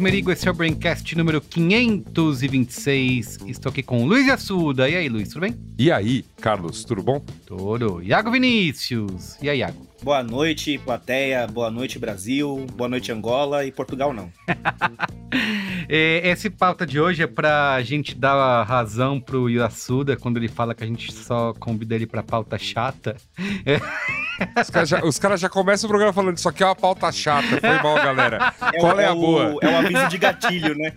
Merigo, esse é o Braincast número 526. Estou aqui com o Luiz Assuda. E aí, Luiz, tudo bem? E aí, Carlos, tudo bom? Tudo. Iago Vinícius. E aí, Iago? Boa noite, plateia. Boa noite, Brasil. Boa noite, Angola. E Portugal, não. É, esse pauta de hoje é pra gente dar razão pro Yasuda quando ele fala que a gente só convida ele pra pauta chata. É. Os caras já, cara já começam o programa falando isso aqui é uma pauta chata. Foi mal, galera. É Qual o, é a boa? É o aviso de gatilho, né?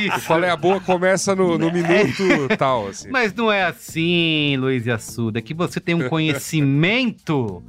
Isso. Qual é a boa começa no, no minuto tal. Assim. Mas não é assim, Luiz Assuda, é que você tem um conhecimento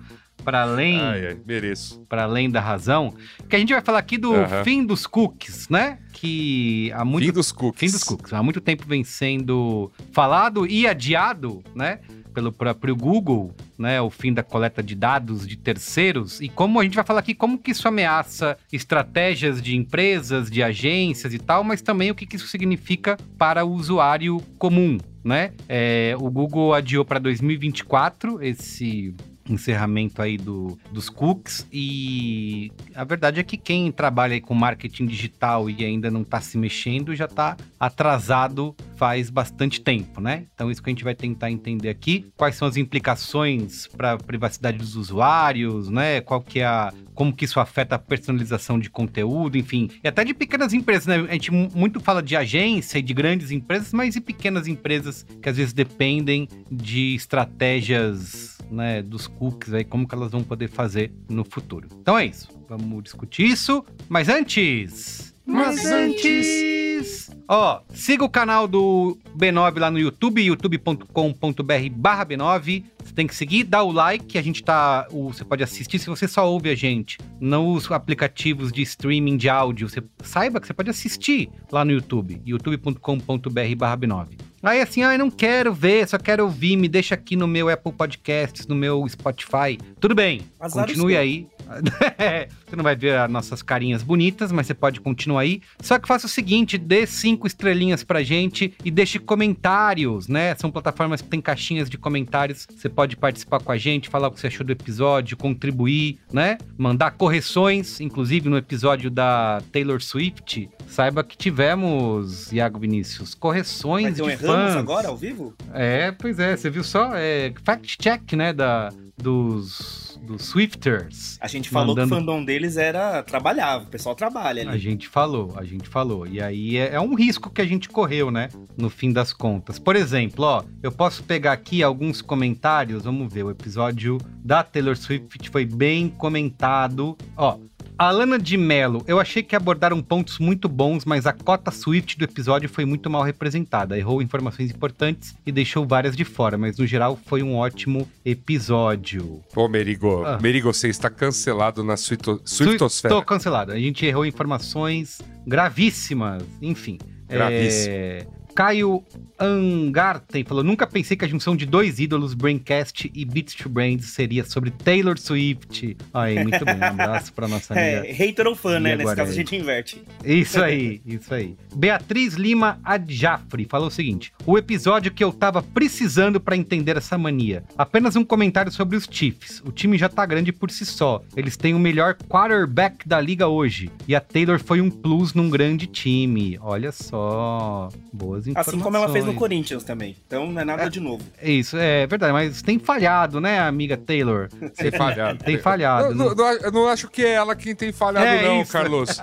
para além, ai, ai, mereço. Para além da razão, que a gente vai falar aqui do fim dos cookies, né? Que há muito fim dos cookies. Fim dos cookies. Há muito tempo vem sendo falado e adiado, né? Pelo próprio Google, né, o fim da coleta de dados de terceiros e como a gente vai falar aqui como que isso ameaça estratégias de empresas, de agências e tal, mas também o que, que isso significa para o usuário comum, né? É, o Google adiou para 2024 esse encerramento aí do, dos cookies e a verdade é que quem trabalha com marketing digital e ainda não está se mexendo já está atrasado faz bastante tempo, né? Então isso que a gente vai tentar entender aqui, quais são as implicações para a privacidade dos usuários, né? Qual que é a como que isso afeta a personalização de conteúdo, enfim, e até de pequenas empresas, né? A gente muito fala de agência e de grandes empresas, mas e pequenas empresas que às vezes dependem de estratégias né, dos cookies aí, como que elas vão poder fazer no futuro. Então é isso. Vamos discutir isso. Mas antes. Mas antes. Ó, siga o canal do B9 lá no YouTube, youtube.com.br barra B9. Você tem que seguir, dá o like, a gente tá. Você pode assistir se você só ouve a gente nos aplicativos de streaming de áudio. Você saiba que você pode assistir lá no YouTube, youtube.com.br barra B9. Aí assim, ah, eu não quero ver, só quero ouvir, me deixa aqui no meu Apple Podcasts, no meu Spotify. Tudo bem, Azar continue aí. você não vai ver as nossas carinhas bonitas, mas você pode continuar aí. Só que faça o seguinte, dê cinco estrelinhas pra gente e deixe comentários, né? São plataformas que tem caixinhas de comentários. Você pode participar com a gente, falar o que você achou do episódio, contribuir, né? Mandar correções, inclusive no episódio da Taylor Swift. Saiba que tivemos, Iago Vinícius, correções mas de fãs. agora, ao vivo? É, pois é, você viu só? É fact-check, né, da, dos dos Swifters. A gente falou mandando... que o fandom deles era trabalhava, o pessoal trabalha ali. A gente falou, a gente falou. E aí é, é, um risco que a gente correu, né? No fim das contas. Por exemplo, ó, eu posso pegar aqui alguns comentários, vamos ver, o episódio da Taylor Swift foi bem comentado. Ó, Alana de Mello, eu achei que abordaram pontos muito bons, mas a cota Swift do episódio foi muito mal representada. Errou informações importantes e deixou várias de fora, mas no geral foi um ótimo episódio. Pô, Merigo, ah. Merigo, você está cancelado na Swifto Swiftosfera. Estou cancelado. A gente errou informações gravíssimas, enfim. Gravíssimo. É... Caio Angarten falou: Nunca pensei que a junção de dois ídolos, Braincast e Beats to Brains, seria sobre Taylor Swift. Aí, muito bem. Um abraço pra nossa é, amiga. É, hater ou fã, né? Nesse caso a gente inverte. Isso aí, isso aí. Beatriz Lima Adjafri falou o seguinte: O episódio que eu tava precisando para entender essa mania. Apenas um comentário sobre os Chiefs. O time já tá grande por si só. Eles têm o melhor quarterback da liga hoje. E a Taylor foi um plus num grande time. Olha só. Boas informações. Assim como ela fez no Corinthians também. Então não é nada é, de novo. É isso, é verdade. Mas tem falhado, né, amiga Taylor? Tem falhado. tem falhado. Não, não, eu não acho que é ela quem tem falhado, é não, isso. Carlos.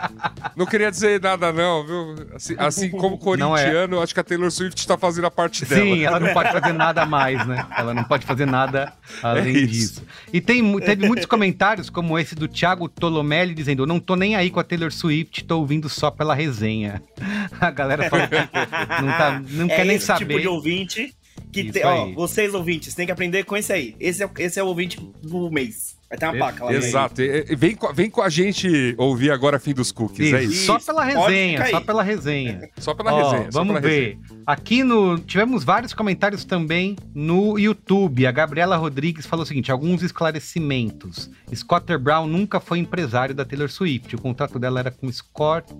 Não queria dizer nada, não, viu? Assim, assim como é. corintiano, eu acho que a Taylor Swift está fazendo a parte dela. Sim, ela não pode fazer nada mais, né? Ela não pode fazer nada além é disso. E tem, teve muitos comentários, como esse do Thiago Tolomelli, dizendo: Não tô nem aí com a Taylor Swift, tô ouvindo só pela resenha. A galera fala que não, tá, não é quer nem esse saber. tipo de ouvinte que tem, ó, vocês ouvintes, tem que aprender com esse aí. Esse é, esse é o ouvinte do mês. Vai ter uma placa lá. Exato. Vem, vem com a gente ouvir agora Fim dos Cookies, isso. é isso? Só pela resenha, só pela resenha. Só pela Ó, resenha. Vamos pela ver. Resenha. Aqui no. Tivemos vários comentários também no YouTube. A Gabriela Rodrigues falou o seguinte: alguns esclarecimentos. Scotter Brown nunca foi empresário da Taylor Swift. O contrato dela era com Scott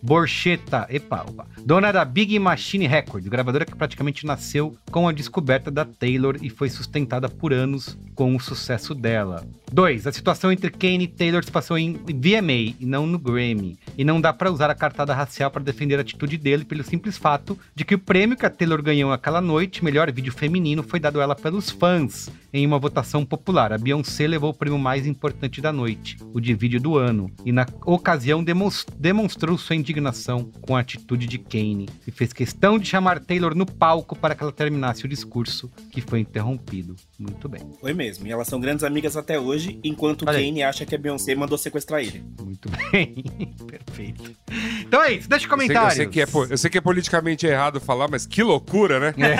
Borchetta. Epa, opa. Dona da Big Machine Records, gravadora que praticamente nasceu com a descoberta da Taylor e foi sustentada por anos com o sucesso dela. 2. A situação entre Kane e Taylor se passou em VMA e não no Grammy. E não dá para usar a cartada racial para defender a atitude dele pelo simples fato de que o prêmio que a Taylor ganhou aquela noite, melhor vídeo feminino, foi dado a ela pelos fãs em uma votação popular. A Beyoncé levou o prêmio mais importante da noite, o de vídeo do ano, e na ocasião demonstrou sua indignação com a atitude de Kane e fez questão de chamar Taylor no palco para que ela terminasse o discurso que foi interrompido. Muito bem. Foi mesmo, e elas são grandes amigas até hoje, enquanto Olha Kane acha que a Beyoncé mandou sequestrar ele. Muito bem, perfeito. Então é isso, deixa comentários. Eu sei, eu sei, que, é, eu sei que é politicamente errado falar, mas que loucura, né? É.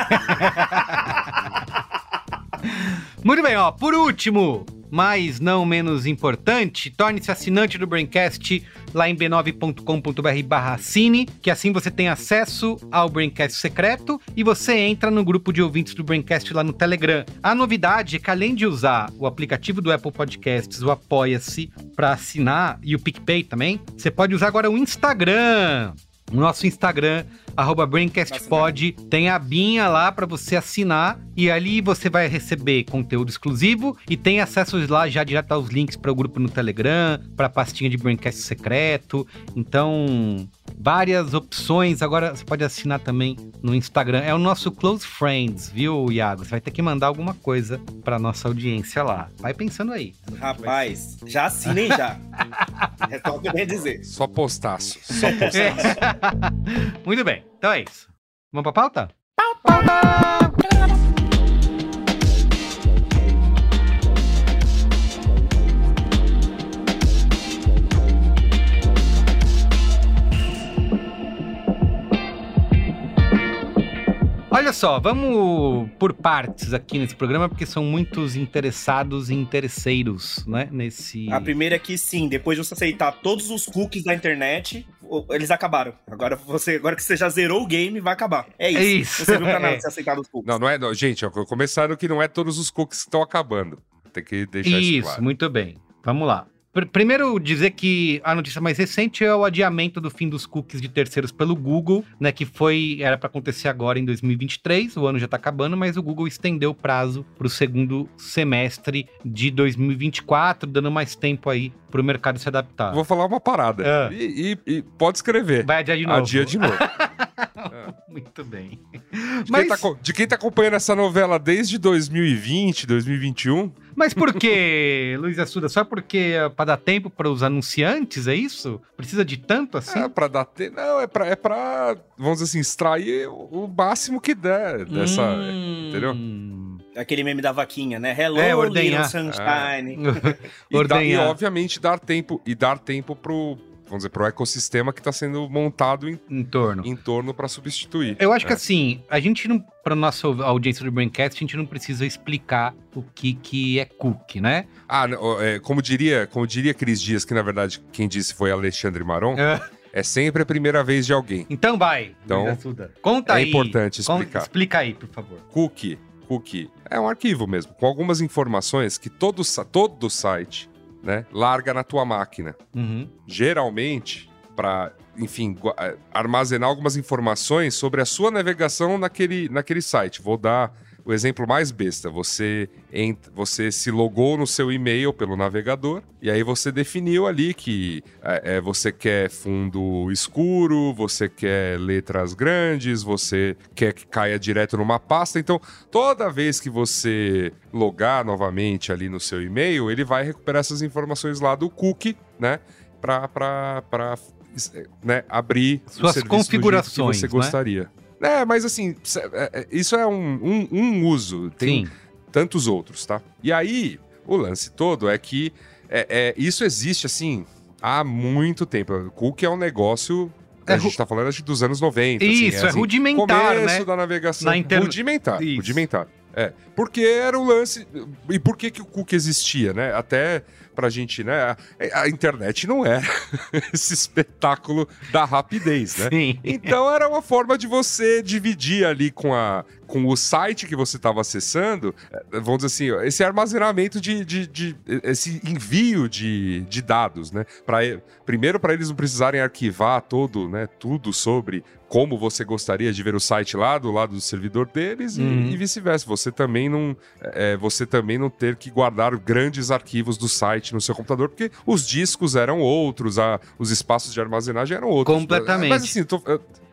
Muito bem, ó. Por último, mas não menos importante, torne-se assinante do Braincast lá em b9.com.br barra cine, que assim você tem acesso ao Braincast secreto e você entra no grupo de ouvintes do Braincast lá no Telegram. A novidade é que além de usar o aplicativo do Apple Podcasts, o Apoia-se, para assinar, e o PicPay também, você pode usar agora o Instagram. O nosso Instagram arroba BraincastPod. Tem a abinha lá para você assinar e ali você vai receber conteúdo exclusivo e tem acesso lá já direto aos links para o grupo no Telegram, para a pastinha de Braincast secreto. Então, várias opções. Agora você pode assinar também no Instagram. É o nosso Close Friends, viu, Iago? Você vai ter que mandar alguma coisa para nossa audiência lá. Vai pensando aí. Rapaz, já assinem já. é só o que eu ia dizer. Só postaço. Só postaço. Muito bem. Então é isso. Vamos pra pauta? Pauta! Olha só, vamos por partes aqui nesse programa, porque são muitos interessados e interesseiros, né? Nesse. A primeira é que sim, depois de você aceitar todos os cookies da internet, eles acabaram. Agora você, agora que você já zerou o game, vai acabar. É isso. É isso. Você viu o canal é. você aceitar os cookies. Não, não é. Não, gente, começaram que não é todos os cookies que estão acabando. Tem que deixar isso, isso claro. muito bem. Vamos lá. Primeiro, dizer que a notícia mais recente é o adiamento do fim dos cookies de terceiros pelo Google, né? Que foi. Era para acontecer agora em 2023, o ano já tá acabando, mas o Google estendeu o prazo para o segundo semestre de 2024, dando mais tempo aí para o mercado se adaptar. Vou falar uma parada. É. E, e, e, pode escrever. Vai adiar de novo. Adia de novo. Muito bem. De, Mas... quem tá, de quem tá acompanhando essa novela desde 2020, 2021. Mas por que, Luiz Assuda? Só porque é pra dar tempo para os anunciantes, é isso? Precisa de tanto assim? É, pra dar tempo. Não, é pra, é pra, vamos dizer assim, extrair o, máximo que der dessa. Hum... Entendeu? Aquele meme da vaquinha, né? Hello, é, ordenhar. Sunshine. É. e, dá, e, obviamente, dar tempo. E dar tempo pro, vamos dizer, para o ecossistema que está sendo montado em, em torno, em torno para substituir. Eu acho é. que assim, a gente não, para nossa audiência do Braincast, a gente não precisa explicar o que, que é cookie, né? Ah, é, como diria, como diria Cris Dias, que na verdade quem disse foi Alexandre Maron. É. é sempre a primeira vez de alguém. Então vai. Então, conta é aí. É importante explicar. explica aí, por favor. Cookie, cookie é um arquivo mesmo, com algumas informações que todo, todo site né, larga na tua máquina. Uhum. Geralmente, para, enfim, eh, armazenar algumas informações sobre a sua navegação naquele, naquele site. Vou dar o exemplo mais besta, você, entra, você se logou no seu e-mail pelo navegador e aí você definiu ali que é, é, você quer fundo escuro, você quer letras grandes, você quer que caia direto numa pasta. Então, toda vez que você logar novamente ali no seu e-mail, ele vai recuperar essas informações lá do cookie, né? Para né, abrir suas configurações que você gostaria. Né? É, mas assim, é, é, isso é um, um, um uso. Tem Sim. tantos outros, tá? E aí, o lance todo é que é, é, isso existe, assim, há muito tempo. O cookie é um negócio É, a gente tá falando acho, dos anos 90. Assim, Isso, assim, é, assim, rudimentar, começo né? da navegação. Na inter... Rudimentar, Isso. rudimentar. É, porque era o lance. E por que, que o cookie existia, né? Até pra gente, né? A, a internet não era esse espetáculo da rapidez, né? Sim. Então era uma forma de você dividir ali com a com o site que você estava acessando, eh, vamos dizer assim, esse armazenamento de, de, de esse envio de, de dados, né? Pra, primeiro para eles não precisarem arquivar todo, né, tudo sobre como você gostaria de ver o site lá do lado do servidor deles uhum. e, e vice-versa. Você também não é, você também não ter que guardar grandes arquivos do site no seu computador, porque os discos eram outros, a, os espaços de armazenagem eram outros. Completamente. Mas assim, tô,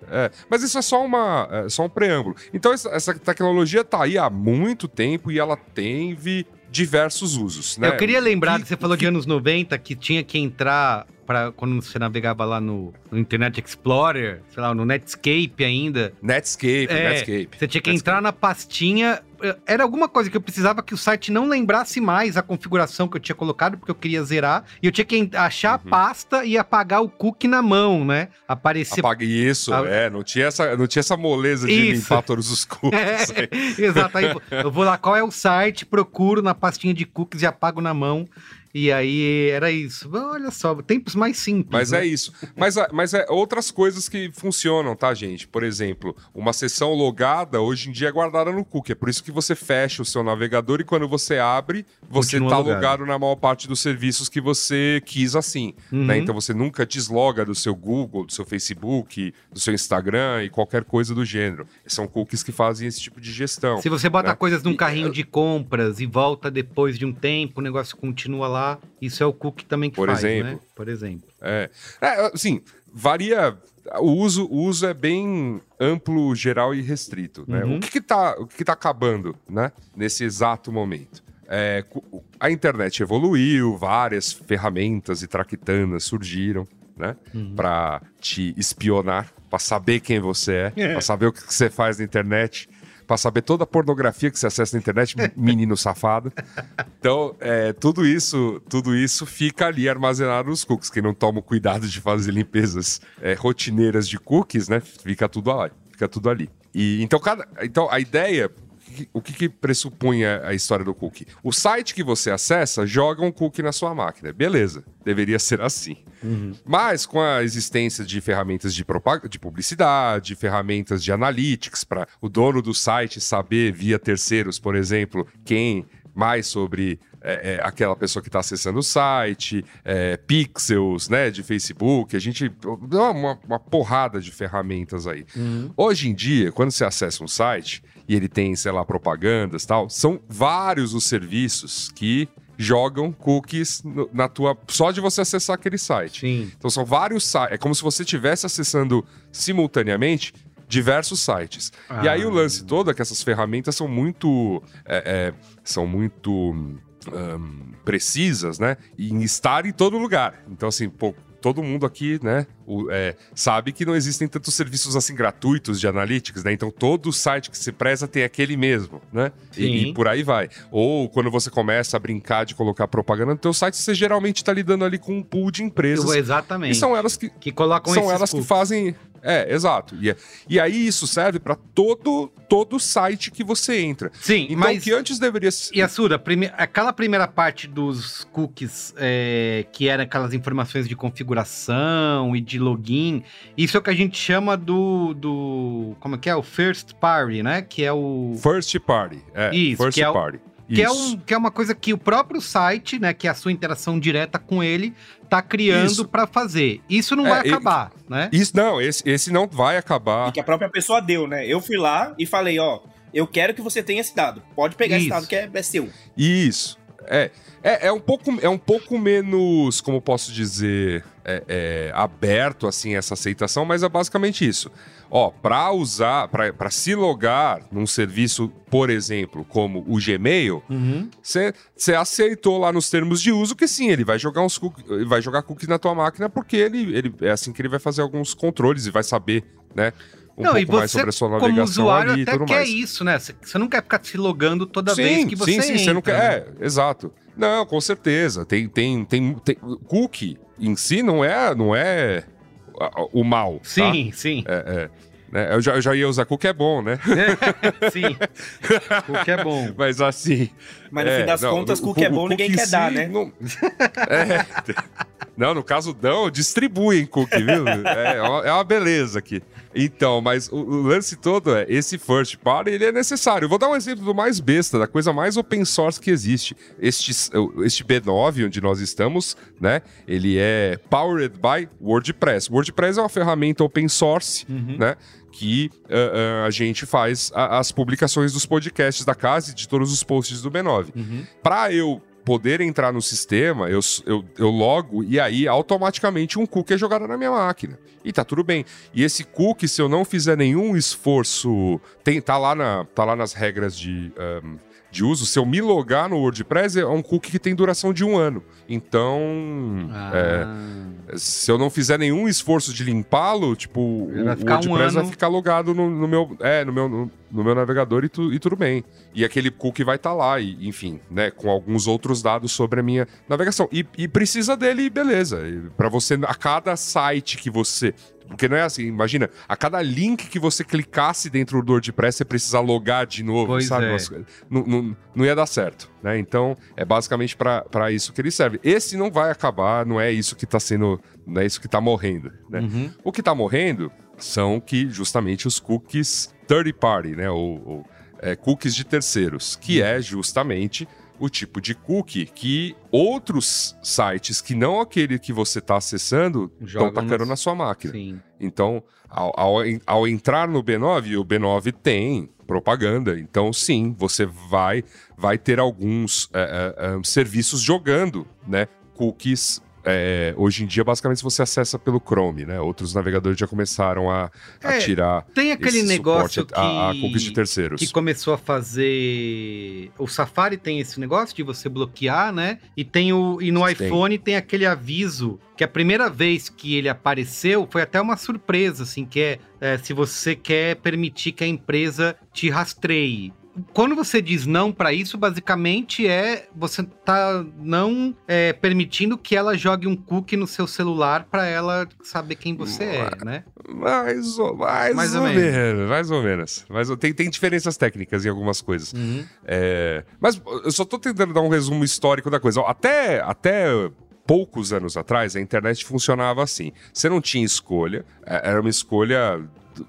é, mas isso é só, uma, é só um preâmbulo. Então, essa, essa tecnologia está aí há muito tempo e ela teve diversos usos, né? Eu queria lembrar que, você falou que... de anos 90 que tinha que entrar para quando você navegava lá no, no, Internet Explorer, sei lá, no Netscape ainda. Netscape, é, Netscape. Você tinha que Netscape. entrar na pastinha. Eh, era alguma coisa que eu precisava que o site não lembrasse mais a configuração que eu tinha colocado, porque eu queria zerar. E eu tinha que achar uhum. a pasta e apagar o cookie na mão, né? Aparecer. Apague isso, a... é. Não tinha, essa, não tinha essa moleza de isso. limpar todos os cookies. É, exato. Aí eu vou lá, qual é o site, procuro na pastinha de cookies e apago na mão. E aí era isso. Olha só, tempos mais simples. Mas né? é isso. Mas, mas é outras coisas que funcionam, tá, gente? Por exemplo, uma sessão logada hoje em dia é guardada no cookie. É por isso que você fecha o seu navegador e quando você abre, você está logado na maior parte dos serviços que você quis assim. Né? Uhum. Né? Então você nunca desloga do seu Google, do seu Facebook, do seu Instagram e qualquer coisa do gênero. São cookies que fazem esse tipo de gestão. Se você bota né? coisas num carrinho de compras e volta depois de um tempo, o negócio continua lá isso é o cookie também que Por faz, exemplo. né? Por exemplo. É, é assim, varia... O uso, o uso é bem amplo, geral e restrito, né? Uhum. O que que tá, o que que tá acabando, né? Nesse exato momento. É, a internet evoluiu, várias ferramentas e traquitanas surgiram, né? Uhum. Para te espionar, para saber quem você é, é. para saber o que você faz na internet para saber toda a pornografia que você acessa na internet, menino safado. Então, é, tudo isso tudo isso fica ali armazenado nos cookies. Quem não toma o cuidado de fazer limpezas é, rotineiras de cookies, né? Fica tudo ali. Fica tudo ali. E, então, cada, então, a ideia o que, que pressupunha a história do cookie? O site que você acessa joga um cookie na sua máquina. Beleza, deveria ser assim. Uhum. Mas com a existência de ferramentas de, de publicidade, ferramentas de analytics, para o dono do site saber via terceiros, por exemplo, quem mais sobre é, é, aquela pessoa que está acessando o site, é, pixels, né, de Facebook, a gente dá uma, uma porrada de ferramentas aí. Uhum. Hoje em dia, quando você acessa um site, e ele tem, sei lá, propagandas tal. São vários os serviços que jogam cookies no, na tua só de você acessar aquele site. Sim. Então são vários sites, é como se você estivesse acessando simultaneamente diversos sites. Ah. E aí o lance todo é que essas ferramentas são muito é, é, são muito um, precisas, né? Em estar em todo lugar. Então assim, pô, todo mundo aqui, né, o, é, sabe que não existem tantos serviços assim gratuitos de analytics, né? Então todo site que se preza tem aquele mesmo, né? E, e, por aí vai. Ou quando você começa a brincar de colocar propaganda no teu site, você geralmente está lidando ali com um pool de empresas. Exatamente. E são elas que, que colocam são elas que fazem é, exato. E, e aí isso serve para todo todo site que você entra. Sim, então, mas... que antes deveria ser... E a Sura, prime... aquela primeira parte dos cookies, é, que eram aquelas informações de configuração e de login, isso é o que a gente chama do... do como é que é? O first party, né? Que é o... First party, é. Isso, first que é party. O... Que é, um, que é uma coisa que o próprio site, né, que é a sua interação direta com ele, tá criando para fazer. Isso não é, vai acabar, e, né? Isso não, esse, esse não vai acabar. E que a própria pessoa deu, né? Eu fui lá e falei, ó, eu quero que você tenha esse dado. Pode pegar Isso. esse dado que é, é seu. Isso. É, é, é, um pouco, é um pouco menos, como posso dizer, é, é, aberto assim essa aceitação, mas é basicamente isso. Ó, para usar, para se logar num serviço, por exemplo, como o Gmail, você uhum. aceitou lá nos termos de uso que sim, ele vai jogar uns cookies, vai jogar cookies na tua máquina porque ele, ele é assim que ele vai fazer alguns controles e vai saber, né? Um não, pouco mais sobre a sua navegação como usuário, ali e tudo quer mais. isso, né? Você não quer ficar se logando toda sim, vez que você sim, sim, entra. Você não quer, né? é, exato. Não, com certeza. Tem, tem, tem, tem, cookie em si não é, não é o mal. Tá? Sim, sim. É, é. Né? Eu, já, eu já ia usar cookie é bom, né? sim. Cookie é bom. Mas assim. Mas no é, fim das não, contas, cookie é bom, ninguém quer dar, né? Não... É. Não, no caso dão, distribuem cookie, viu? É, é uma beleza aqui. Então, mas o, o, lance todo é, esse first party, ele é necessário. Eu vou dar um exemplo do mais besta, da coisa mais open source que existe. Este, este B9, onde nós estamos, né, ele é powered by WordPress. WordPress é uma ferramenta open source, uhum. né, que uh, uh, a gente faz a, as publicações dos podcasts da casa e de todos os posts do B9. Uhum. Para eu poder entrar no sistema, eu, eu, eu logo e aí automaticamente um cookie é jogado na minha máquina. E tá tudo bem. E esse cookie, se eu não fizer nenhum esforço, tem, tá, lá na, tá lá nas regras de. Um, de uso, se eu me logar no WordPress, é um cookie que tem duração de um ano. Então, ah. é, se eu não fizer nenhum esforço de limpá-lo, tipo, o WordPress um vai ficar logado no, no, meu, é, no, meu, no, no meu navegador e, tu, e, tudo bem. E aquele cookie vai estar tá lá, e, enfim, né, com alguns outros dados sobre a minha navegação. E, e precisa dele, beleza. Para você, a cada site que você porque não é assim, imagina, a cada link que você clicasse dentro do WordPress, você precisa logar de novo, pois sabe? É. Não, não, não, ia dar certo, né? Então, é basicamente para isso que ele serve. Esse não vai acabar, não é isso que tá sendo, não é isso que tá morrendo, né? Uhum. O que tá morrendo são que, justamente, os cookies third party, né? Ou, ou é, cookies de terceiros, que uhum. é justamente o tipo de cookie que outros sites que não aquele que você está acessando estão tacando na sua máquina. Sim. Então, ao, ao, ao, entrar no B9, o B9 tem propaganda. Então, sim, você vai, vai ter alguns é, é, é serviços jogando né, cookies é, hoje em dia, basicamente, você acessa pelo Chrome, né? Outros navegadores já começaram a, é, a tirar. Tem aquele negócio que, a, a de terceiros. Que começou a fazer. O Safari tem esse negócio de você bloquear, né? E tem o. E no tem. iPhone tem aquele aviso que a primeira vez que ele apareceu foi até uma surpresa, assim, que é, é se você quer permitir que a empresa te rastreie quando você diz não para isso, basicamente é você tá não é, permitindo que ela jogue um cookie no seu celular para ela saber quem você é, né? Mais ou, mais, mais ou, ou menos. menos. Mais ou menos. Mas tem, tem diferenças técnicas em algumas coisas. Uhum. É, mas eu só tô tentando dar um resumo histórico da coisa. Até, até poucos anos atrás, a internet funcionava assim. Você não tinha escolha, é, era uma escolha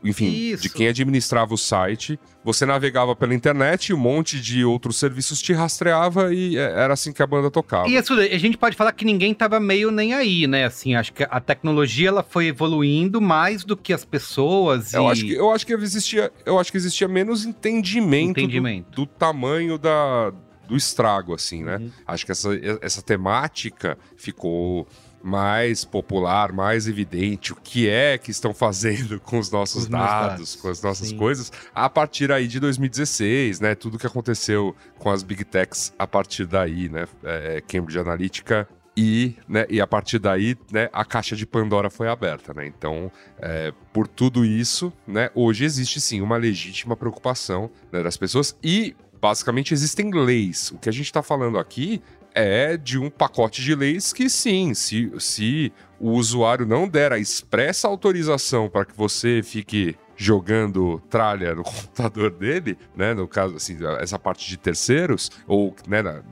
enfim, Isso. de quem administrava o site. Você navegava pela internet e um monte de outros serviços te rastreava e é, era assim que a banda tocava. E isso, a gente pode falar que ninguém tava meio nem aí, né? Assim, acho que a tecnologia ela foi evoluindo mais do que as pessoas. Eu, acho, que, eu acho que existia, eu acho que existia menos entendimento, entendimento. Do, do tamanho da, do estrago, assim, né? Uhum. Acho que essa, essa temática ficou mais popular, mais evidente o que é que estão fazendo com os nossos os dados, dados, com as nossas Sim. coisas, a partir aí de 2016, né? Tudo que aconteceu com as big techs a partir daí, né? É, Cambridge Analytica e, né, e a partir daí, né, a caixa de Pandora foi aberta, né? Então, é, por tudo isso, né, hoje existe sim uma legítima preocupação né, das pessoas e basicamente existem leis. O que a gente está falando aqui é de um pacote de leis que sim, se, se o usuário não der a expressa autorização para que você fique jogando tralha no computador dele, né? No caso, assim, essa parte de terceiros, ou, né, na,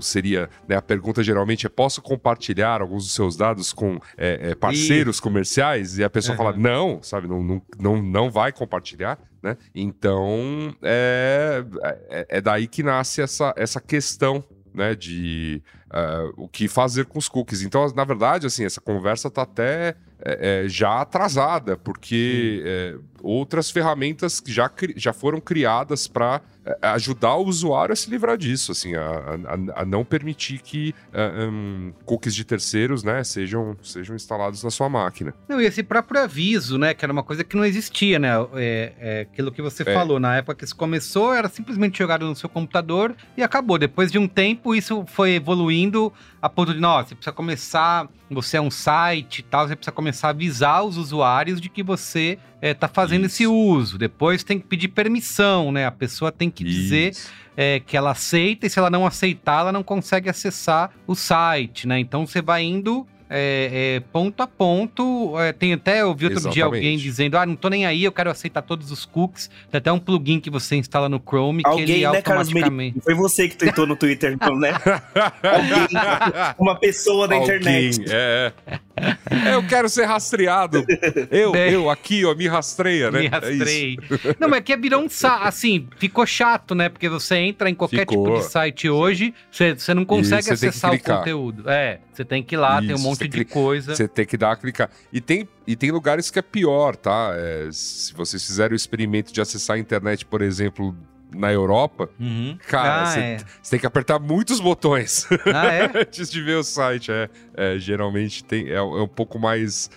seria né, a pergunta geralmente é posso compartilhar alguns dos seus dados com é, é, parceiros comerciais e a pessoa uhum. fala não sabe não, não, não, não vai compartilhar né então é, é, é daí que nasce essa, essa questão né, de uh, o que fazer com os cookies. Então, na verdade, assim, essa conversa está até é, é, já atrasada, porque é, outras ferramentas já, já foram criadas para é, ajudar o usuário a se livrar disso, assim, a, a, a não permitir que uh, um, cookies de terceiros, né, sejam, sejam instalados na sua máquina. Não, e esse próprio aviso, né, que era uma coisa que não existia, né, é, é aquilo que você é. falou, na época que isso começou, era simplesmente jogado no seu computador e acabou. Depois de um tempo, isso foi evoluindo a ponto de, nossa, você precisa começar, você é um site e tal, você precisa começar a avisar os usuários de que você está eh, fazendo Isso. esse uso. Depois tem que pedir permissão, né? A pessoa tem que Isso. dizer é, que ela aceita e se ela não aceitar, ela não consegue acessar o site, né? Então você vai indo é, é, ponto a ponto. É, tem até, eu vi outro Exatamente. dia alguém dizendo: ah, não tô nem aí, eu quero aceitar todos os cookies. Tem até um plugin que você instala no Chrome alguém, que ele né, automaticamente. Foi você que tweetou no Twitter, então, né? alguém, uma pessoa da alguém, internet. É. é. Eu quero ser rastreado. Eu, é. eu aqui, ó, me rastreia, né? Me é rastrei. É não, mas que virou um assim, ficou chato, né? Porque você entra em qualquer ficou. tipo de site hoje, você, você não consegue acessar o conteúdo. É, você tem que ir lá, Isso, tem um monte de coisa. Você tem que dar a clicar. E tem, e tem lugares que é pior, tá? É, se vocês fizerem o experimento de acessar a internet, por exemplo, na Europa, uhum. cara, você ah, é. tem que apertar muitos botões ah, é? antes de ver o site. É, é geralmente tem, é, é, um pouco mais.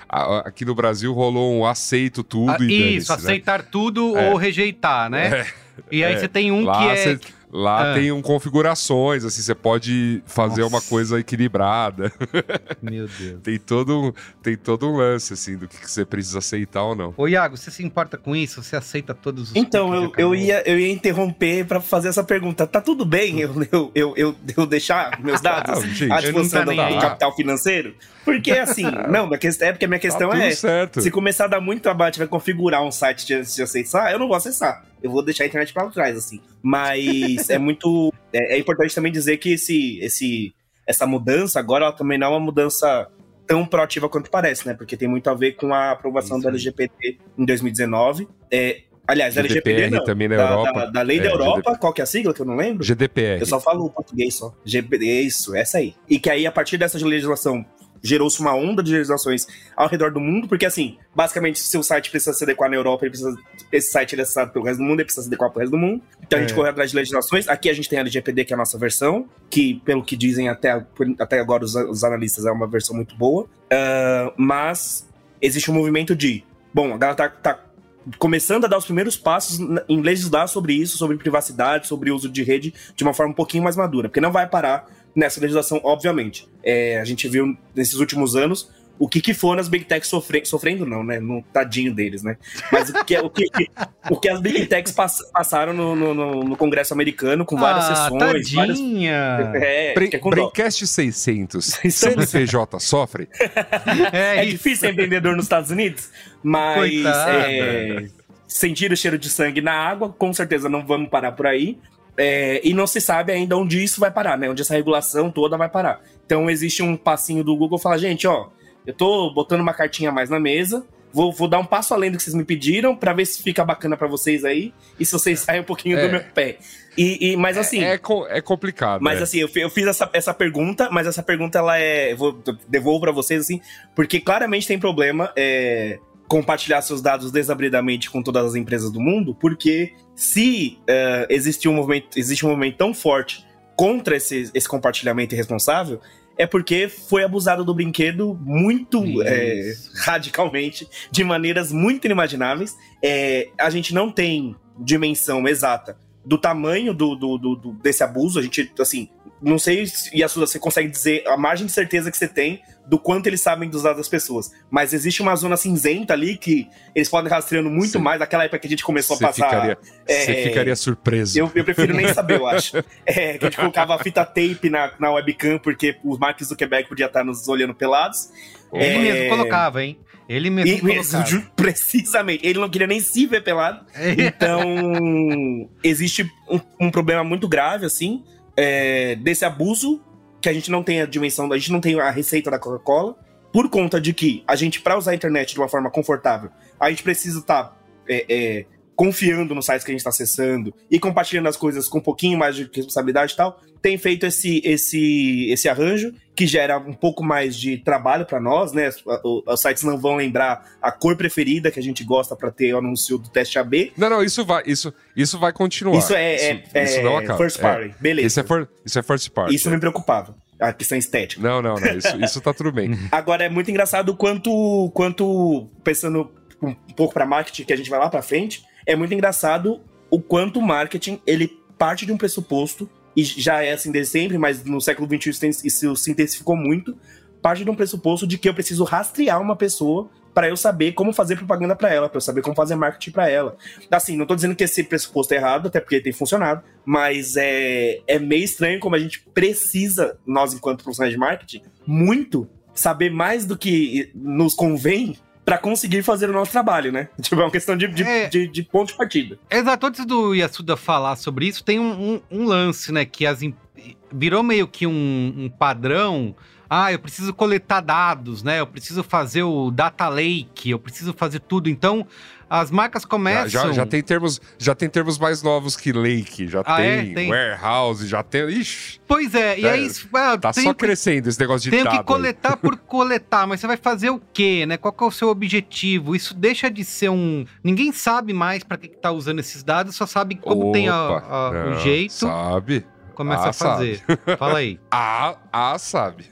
aqui no Brasil rolou um aceito tudo ah, Isso, né? aceitar né? tudo ou rejeitar, né? E aí você tem um que é. Cê Lá ah. tem um configurações, assim, você pode fazer Nossa. uma coisa equilibrada. Meu Deus. tem, todo, tem todo um lance, assim, do que você precisa aceitar ou não. Ô, Iago, você se importa com isso? Você aceita todos os Então, eu, eu, ia, eu ia interromper para fazer essa pergunta. Tá tudo bem eu, eu, eu, eu, eu deixar meus dados ah, à disposição do capital financeiro? Porque, assim, não, é porque a minha questão tá é: certo. se começar a dar muito trabalho, vai configurar um site antes de acessar, eu não vou acessar. Eu vou deixar a internet para trás, assim. Mas é muito. É, é, importante também dizer que esse, esse, essa mudança agora ela também não é uma mudança tão proativa quanto parece, né? Porque tem muito a ver com a aprovação Isso. do LGBT em 2019. É, Aliás, GDPR LGPD não. também na da, Europa. Da, da lei é, da Europa, GDP... qual que é a sigla que eu não lembro? GDPR. Eu só falo o português só. GDPR, isso, essa aí. E que aí, a partir dessa legislação gerou-se uma onda de legislações ao redor do mundo, porque assim, basicamente, se o site precisa se adequar na Europa, ele precisa, esse site ele é acessado pelo resto do mundo, ele precisa se adequar pro resto do mundo. Então é. a gente é. corre atrás de legislações. Aqui a gente tem a LGPD, que é a nossa versão, que, pelo que dizem até, até agora os, os analistas, é uma versão muito boa. Uh, mas existe um movimento de. Bom, a galera tá, tá começando a dar os primeiros passos em legislar sobre isso, sobre privacidade, sobre uso de rede, de uma forma um pouquinho mais madura, porque não vai parar nessa legislação, obviamente. É, a gente viu nesses últimos anos o que, que foram as Big Techs sofrendo, sofrendo não, né? No tadinho deles, né? Mas o que, o que, o que as Big Techs pass, passaram no, no, no, Congresso americano com várias ah, sessões. Tadinha! Várias... É, Bre é Braincast 600. CNPJ sofre? É, é difícil ser vendedor nos Estados Unidos, mas é, sentir o cheiro de sangue na água, com certeza não vamos parar por aí. É, e não se sabe ainda onde isso vai parar, né? Onde essa regulação toda vai parar. Então existe um passinho do Google falar, gente, ó, eu tô botando uma cartinha mais na mesa, vou, vou dar um passo além do que vocês me pediram para ver se fica bacana para vocês aí e se vocês saem um pouquinho é. do meu pé. E, e mas é, assim. É, é, é complicado. Mas é. assim, eu, eu fiz essa, essa pergunta, mas essa pergunta ela é. Vou, devolvo para vocês, assim, porque claramente tem problema. É, compartilhar seus dados desabridamente com todas as empresas do mundo, porque se uh, existe, um movimento, existe um movimento tão forte contra esse, esse compartilhamento irresponsável, é porque foi abusado do brinquedo muito é, radicalmente, de maneiras muito inimagináveis. É, a gente não tem dimensão exata do tamanho do, do, do, do, desse abuso. A gente, assim, não sei se Yasuda, você consegue dizer a margem de certeza que você tem do quanto eles sabem dos dados das pessoas. Mas existe uma zona cinzenta ali que eles podem rastreando muito Sim. mais daquela época que a gente começou a passar. Ficaria, é, você ficaria surpreso. Eu, eu, prefiro nem saber, eu acho. É, que a gente colocava fita tape na, na webcam, porque os Mark Zuckerberg podia estar nos olhando pelados. Ele é... mesmo colocava, hein? Ele mesmo e, colocava. Precisamente. Ele não queria nem se ver pelado. Então, existe um, um problema muito grave, assim é, desse abuso, que a gente não tem a dimensão, a gente não tem a receita da Coca-Cola, por conta de que a gente, para usar a internet de uma forma confortável, a gente precisa estar tá, é, é, confiando nos sites que a gente está acessando e compartilhando as coisas com um pouquinho mais de responsabilidade e tal, tem feito esse, esse, esse arranjo que gera um pouco mais de trabalho para nós, né? Os sites não vão lembrar a cor preferida que a gente gosta para ter o anúncio do teste AB. Não, não, isso vai, isso, isso vai continuar. Isso é, isso, é, isso não acaba. first party, é, beleza. Isso é, for, isso é first party. Isso me preocupava a questão estética. Não, não, não. Isso, isso tá tudo bem. Agora é muito engraçado quanto, quanto pensando um pouco para marketing que a gente vai lá para frente, é muito engraçado o quanto o marketing ele parte de um pressuposto e já é assim desde sempre, mas no século XXI isso se intensificou muito, parte de um pressuposto de que eu preciso rastrear uma pessoa para eu saber como fazer propaganda para ela, para eu saber como fazer marketing para ela. Assim, não tô dizendo que esse pressuposto é errado, até porque tem funcionado, mas é, é meio estranho como a gente precisa, nós enquanto profissionais de marketing, muito saber mais do que nos convém pra conseguir fazer o nosso trabalho, né? Tipo, é uma questão de, de, É. de- de ponto de partida. Exato, antes do Yasuda falar sobre isso, tem um, um- um lance, né? Que as, virou meio que um, um padrão. Ah, eu preciso coletar dados, né? Eu preciso fazer o data lake, eu preciso fazer tudo. Então, as marcas Já, começam. já, já tem termos, já tem termos mais novos que lake, já Ah, é? tem, Tem. warehouse, já tem. Ixi, Pois é, e É, aí ah, tá só que- crescendo esse negócio de Tenho dado. que aí. coletar por coletar, mas você vai fazer o quê, né? Qual que é o seu objetivo? Isso deixa de ser um. Ninguém sabe mais pra que, que tá usando esses dados, só sabe como tem a- Opa, a- o não, jeito, Sabe? Começa Ah, a fazer. Fala aí. Ah, ah, sabe.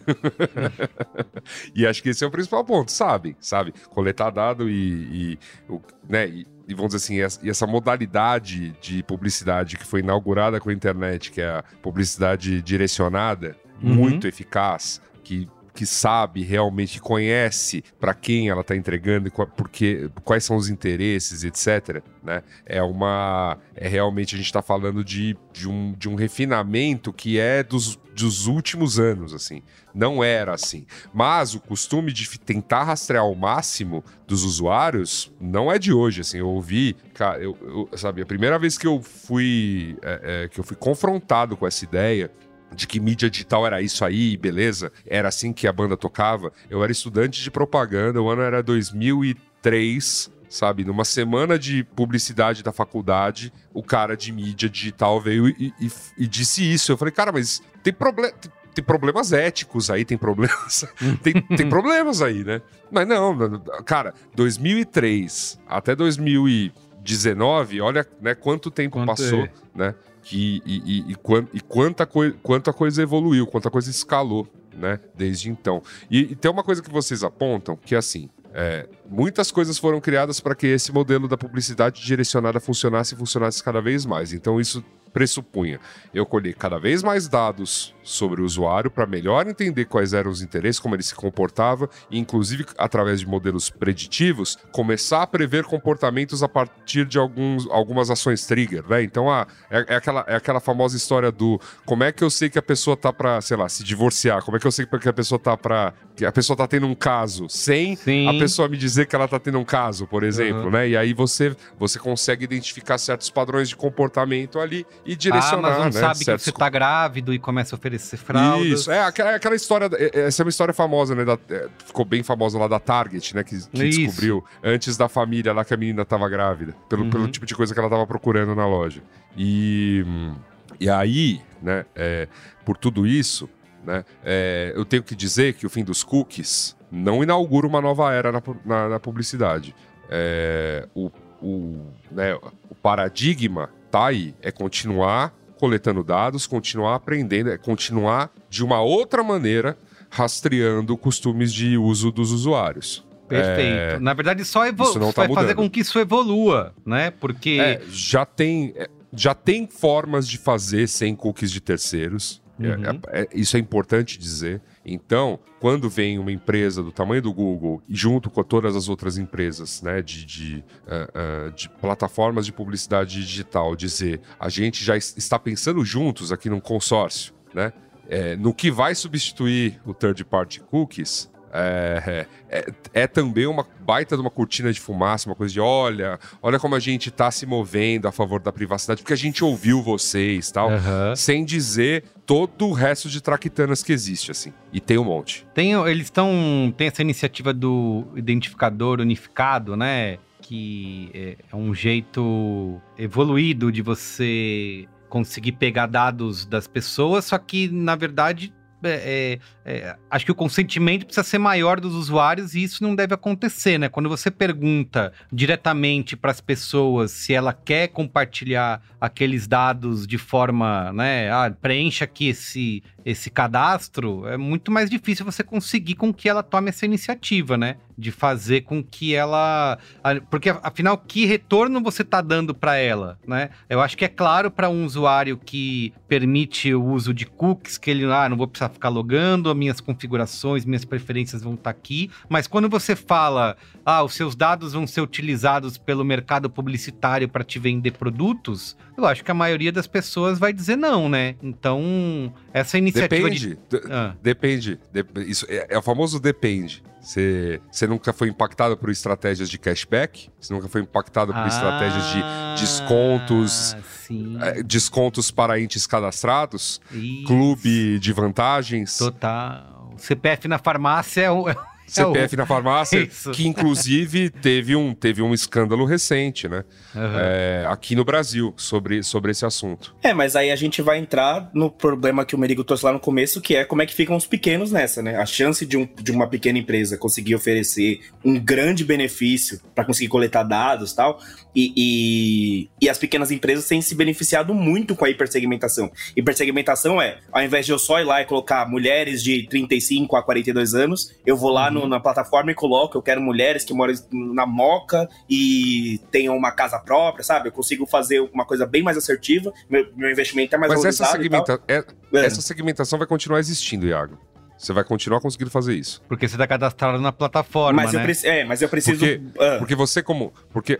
e acho que esse é o principal ponto, sabe? Sabe? Coletar dado e, e, o- né, e, e vamos dizer assim, essa, e essa modalidade de publicidade que foi inaugurada com a internet, que é a publicidade direcionada, Uhum. muito eficaz, que que sabe realmente, conhece para quem ela está entregando porque, quais são os interesses, etc. Né? É uma. É realmente a gente está falando de, de, um, de um refinamento que é dos, dos últimos anos, assim. Não era assim. Mas o costume de tentar rastrear ao máximo dos usuários não é de hoje, assim. Eu ouvi, cara, eu, eu- a primeira vez que eu fui é, é, que eu fui confrontado com essa ideia de que mídia digital era isso aí, beleza? Era assim que a banda tocava. Eu era estudante de propaganda, o ano era 2003, sabe? Numa semana de publicidade da faculdade, o cara de mídia digital veio e, e- e disse isso. Eu falei, cara, mas tem problema. Tem problemas éticos aí, tem problemas. tem, tem problemas aí, né? Mas não, cara, 2003 até 2019, olha né, quanto tempo Quanto passou, é? né? Que, e, e, e, e quanta, coi quanta coisa evoluiu, quanta coisa escalou, né? Desde então. E, e tem uma coisa que vocês apontam, que é assim. é, muitas coisas foram criadas para que esse modelo da publicidade direcionada funcionasse e funcionasse cada vez mais. Então, isso pressupunha eu colher cada vez mais dados sobre o usuário para melhor entender quais eram os interesses, como ele se comportava, e inclusive através de modelos preditivos, começar a prever comportamentos a partir de alguns, algumas ações trigger, né? Então ah, é, é aquela, é aquela famosa história do como é que eu sei que a pessoa tá para, sei lá, se divorciar, como é que eu sei que a pessoa tá para que a pessoa tá tendo um caso sem Sim. a pessoa me dizer que ela tá tendo um caso, por exemplo, Uhum. né? E aí você, você consegue identificar certos padrões de comportamento ali e A direcionar, Amazon né? sabe que você tá grávido e começa a oferecer fraldas. isso, é aquela, aquela história. é, Essa é uma história famosa, né? da- é, ficou bem famosa lá da Target, né? Que, que descobriu antes da família lá que a menina tava grávida. Pelo, Uhum. pelo tipo de coisa que ela tava procurando na loja. E, e aí, né? é, por tudo isso, né? é, eu tenho que dizer que o fim dos cookies não inaugura uma nova era na, na- na publicidade. É, o, o, né, o paradigma tá aí. É continuar coletando dados, continuar aprendendo, é continuar de uma outra maneira rastreando costumes de uso dos usuários. Perfeito. Na verdade, só É. isso não tá vai fazer mudando. com que isso evolua, né? Porque. É, já tem é, já tem formas de fazer sem cookies de terceiros. É, Uhum. é- é- isso é importante dizer. Então, quando vem uma empresa do tamanho do Google e junto com todas as outras empresas né, de, de, ah, ah, de plataformas de publicidade digital dizer a gente já es- está pensando juntos aqui num consórcio, né? é, no que vai substituir o third party cookies, é, é, é também uma baita de uma cortina de fumaça, uma coisa de olha, olha como a gente está se movendo a favor da privacidade, porque a gente ouviu vocês tal, Aham. sem dizer todo o resto de traquitanas que existe, assim. E tem um monte. Tem, eles estão. Tem essa iniciativa do identificador unificado, né? Que é, é um jeito evoluído de você conseguir pegar dados das pessoas, só que, na verdade. É- é- é, acho que o consentimento precisa ser maior dos usuários e isso não deve acontecer, né? Quando você pergunta diretamente para as pessoas se ela quer compartilhar aqueles dados de forma, né? Ah, preencha aqui esse, esse cadastro, é muito mais difícil você conseguir com que ela tome essa iniciativa, né? De fazer com que ela. Porque, afinal, que retorno você está dando para ela, né? Eu acho que é claro para um usuário que permite o uso de cookies, que ele, ah, não vou precisar ficar logando, minhas configurações, minhas preferências vão estar aqui. Mas quando você fala, ah, os seus dados vão ser utilizados pelo mercado publicitário para te vender produtos, eu acho que a maioria das pessoas vai dizer não, né? Então, essa iniciativa Depende. de. Ah. Depende. Dep- Isso é, é o famoso depende. Você você nunca foi impactado por estratégias de cashback? Você nunca foi impactado por estratégias de descontos, Ah, Sim. eh, descontos para entes cadastrados? Isso. Clube de vantagens? Total. CPF na farmácia é um. É CPF na farmácia, Isso. que inclusive teve um, teve um escândalo recente, né? Aham. É, aqui no Brasil, sobre, sobre esse assunto. É, mas aí a gente vai entrar no problema que o Merigo trouxe lá no começo, que é como é que ficam os pequenos nessa, né? A chance de, um, de uma pequena empresa conseguir oferecer um grande benefício para conseguir coletar dados tal, e, e, e as pequenas empresas têm se beneficiado muito com a hipersegmentação. Hipersegmentação é, ao invés de eu só ir lá e colocar mulheres de 35 a 42 anos, eu vou lá no- na plataforma e coloco, eu quero mulheres que moram na Moca e tenham uma casa própria, sabe? Eu consigo fazer uma coisa bem mais assertiva, meu, meu investimento é mais Mas essa, e segmenta, é- É. essa segmentação vai continuar existindo, Iago. Você vai continuar conseguindo fazer isso. Porque você tá cadastrado na plataforma, Mas eu, né? preci- é, mas eu preciso. Porque- ah, Porque você como... Porque,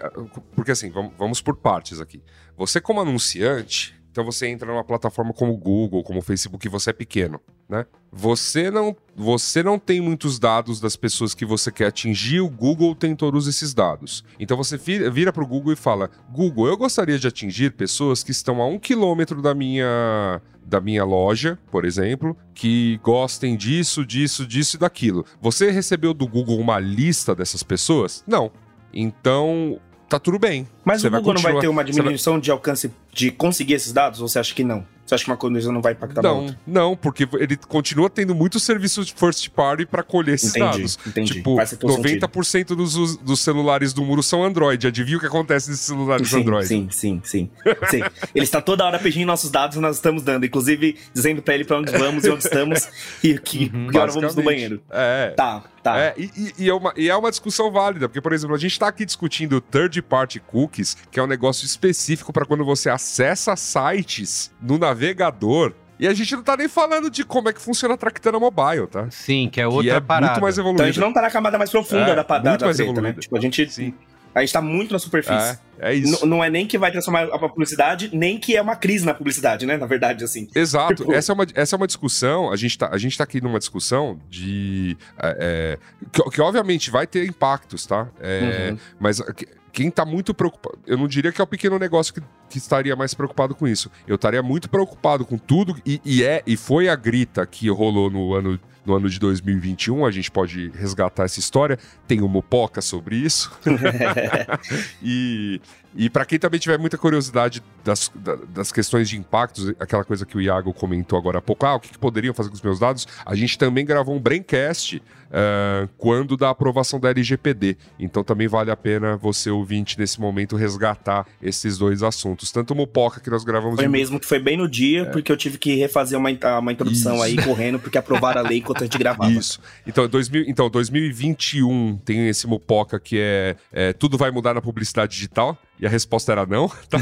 porque assim, vamos, vamos por partes aqui. Você como anunciante, então você entra numa plataforma como o Google, como o Facebook, e você é pequeno, né? Você não, você não tem muitos dados das pessoas que você quer atingir, o Google tem todos esses dados. Então você vira, para o Google e fala: Google, eu gostaria de atingir pessoas que estão a um quilômetro da minha, da minha loja, por exemplo, que gostem disso, disso, disso e daquilo. Você recebeu do Google uma lista dessas pessoas? Não. Então, tá tudo bem. mas Você o Google não vai ter uma você vai- diminuição de alcance de conseguir esses dados? Ou você acha que não? Você acha que uma condição não vai impactar Não, outra? não, porque ele continua tendo muitos serviços de first party para colher esses Entendi, dados. entendi. Tipo, Faz todo 90% dos, us- dos celulares do muro são Android. Adivinha o que acontece nesses celulares Sim, Android? sim, sim, sim, sim. Ele está toda hora pedindo nossos dados e nós estamos dando. Inclusive, dizendo pra ele pra onde vamos e onde estamos e que, Uhum. que hora vamos no banheiro. É. Tá, tá. É, e, e- e é uma, e é uma discussão válida, porque, por exemplo, a gente está aqui discutindo third party cookies, que é um negócio específico para quando você acessa sites no navegador. E a gente não tá nem falando de como é que funciona a Tractana Mobile, tá? Sim, que é Que outra é parada. muito mais Então a gente não tá na camada mais profunda É, da, da, muito da mais treta, né? evoluída. Tipo, a gente, Sim. A gente tá muito na superfície. É, é isso. N- Não é nem que vai transformar a publicidade, nem que é uma crise na publicidade, né? Na verdade, assim. Exato. Tipo- Essa é, uma, essa é uma discussão. A gente, tá, a gente tá aqui numa discussão de. é, é, que, que obviamente vai ter impactos, tá? É, Uhum. Mas que- quem tá muito preocupado. Eu não diria que é o pequeno negócio que, que estaria mais preocupado com isso. Eu estaria muito preocupado com tudo. E, e é, e foi a grita que rolou no ano. No ano de 2021, a gente pode resgatar essa história. Tem uma Mopoca sobre isso. E, e para quem também tiver muita curiosidade das, da- das questões de impactos, aquela coisa que o Iago comentou agora há pouco, ah, o que, que poderiam fazer com os meus dados? A gente também gravou um Braincast ah, quando da aprovação da LGPD. Então também vale a pena você, ouvinte, nesse momento, resgatar esses dois assuntos. Tanto o Mopoca que nós gravamos Foi em- mesmo que foi bem no dia, porque eu tive que refazer uma, uma introdução Isso. aí correndo, porque aprovaram a lei enquanto a gente gravava. Isso. Então, 2000, então, 2021 tem esse Mupoca que é, é, tudo vai mudar na publicidade digital. E a resposta era não. tá?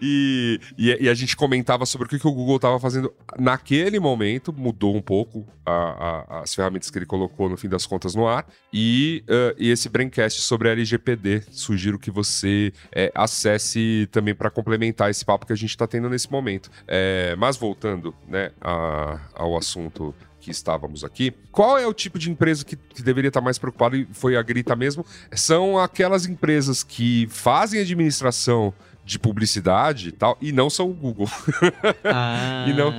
e, e, e a gente comentava sobre o que, que o Google estava fazendo naquele momento, mudou um pouco a- a- as ferramentas que ele colocou no fim das contas no ar. E, eh, e esse Braincast sobre a LGPD, sugiro que você eh, acesse também para complementar esse papo que a gente está tendo nesse momento. Eh, mas voltando né, a- ao assunto que estávamos aqui. Qual é o tipo de empresa que, que deveria estar mais preocupada e foi a Grita mesmo? São aquelas empresas que fazem administração de publicidade e tal, e não são o Google. Ah, E não-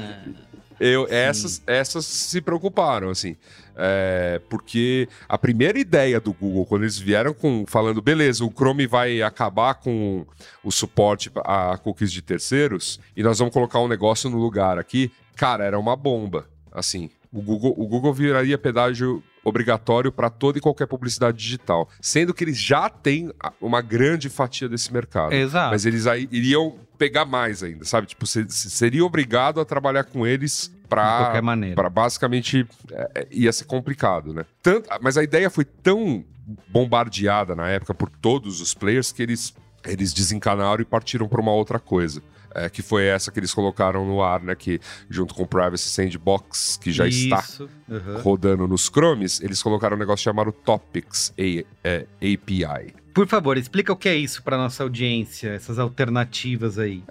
Eu, essas, essas se preocuparam, assim. É, porque a primeira ideia do Google, quando eles vieram com falando, beleza, o Chrome vai acabar com o suporte a cookies de terceiros e nós vamos colocar um negócio no lugar aqui, cara, era uma bomba. Assim, o Google, o Google viraria pedágio obrigatório para toda e qualquer publicidade digital, sendo que eles já têm uma grande fatia desse mercado. Exato. Mas eles aí iriam pegar mais ainda, sabe? Tipo, seria obrigado a trabalhar com eles de qualquer maneira. pra basicamente. é, é, ia ser complicado, né? Tanto, mas a ideia foi tão bombardeada na época por todos os players que eles, eles desencanaram e partiram para uma outra coisa. É, que foi essa que eles colocaram no ar, né? Que junto com o Privacy Sandbox, que já está Isso. Uhum. rodando nos Chromes, eles colocaram um negócio chamado Topics A- é, API. Por favor, explica o que é isso para nossa audiência, essas alternativas aí.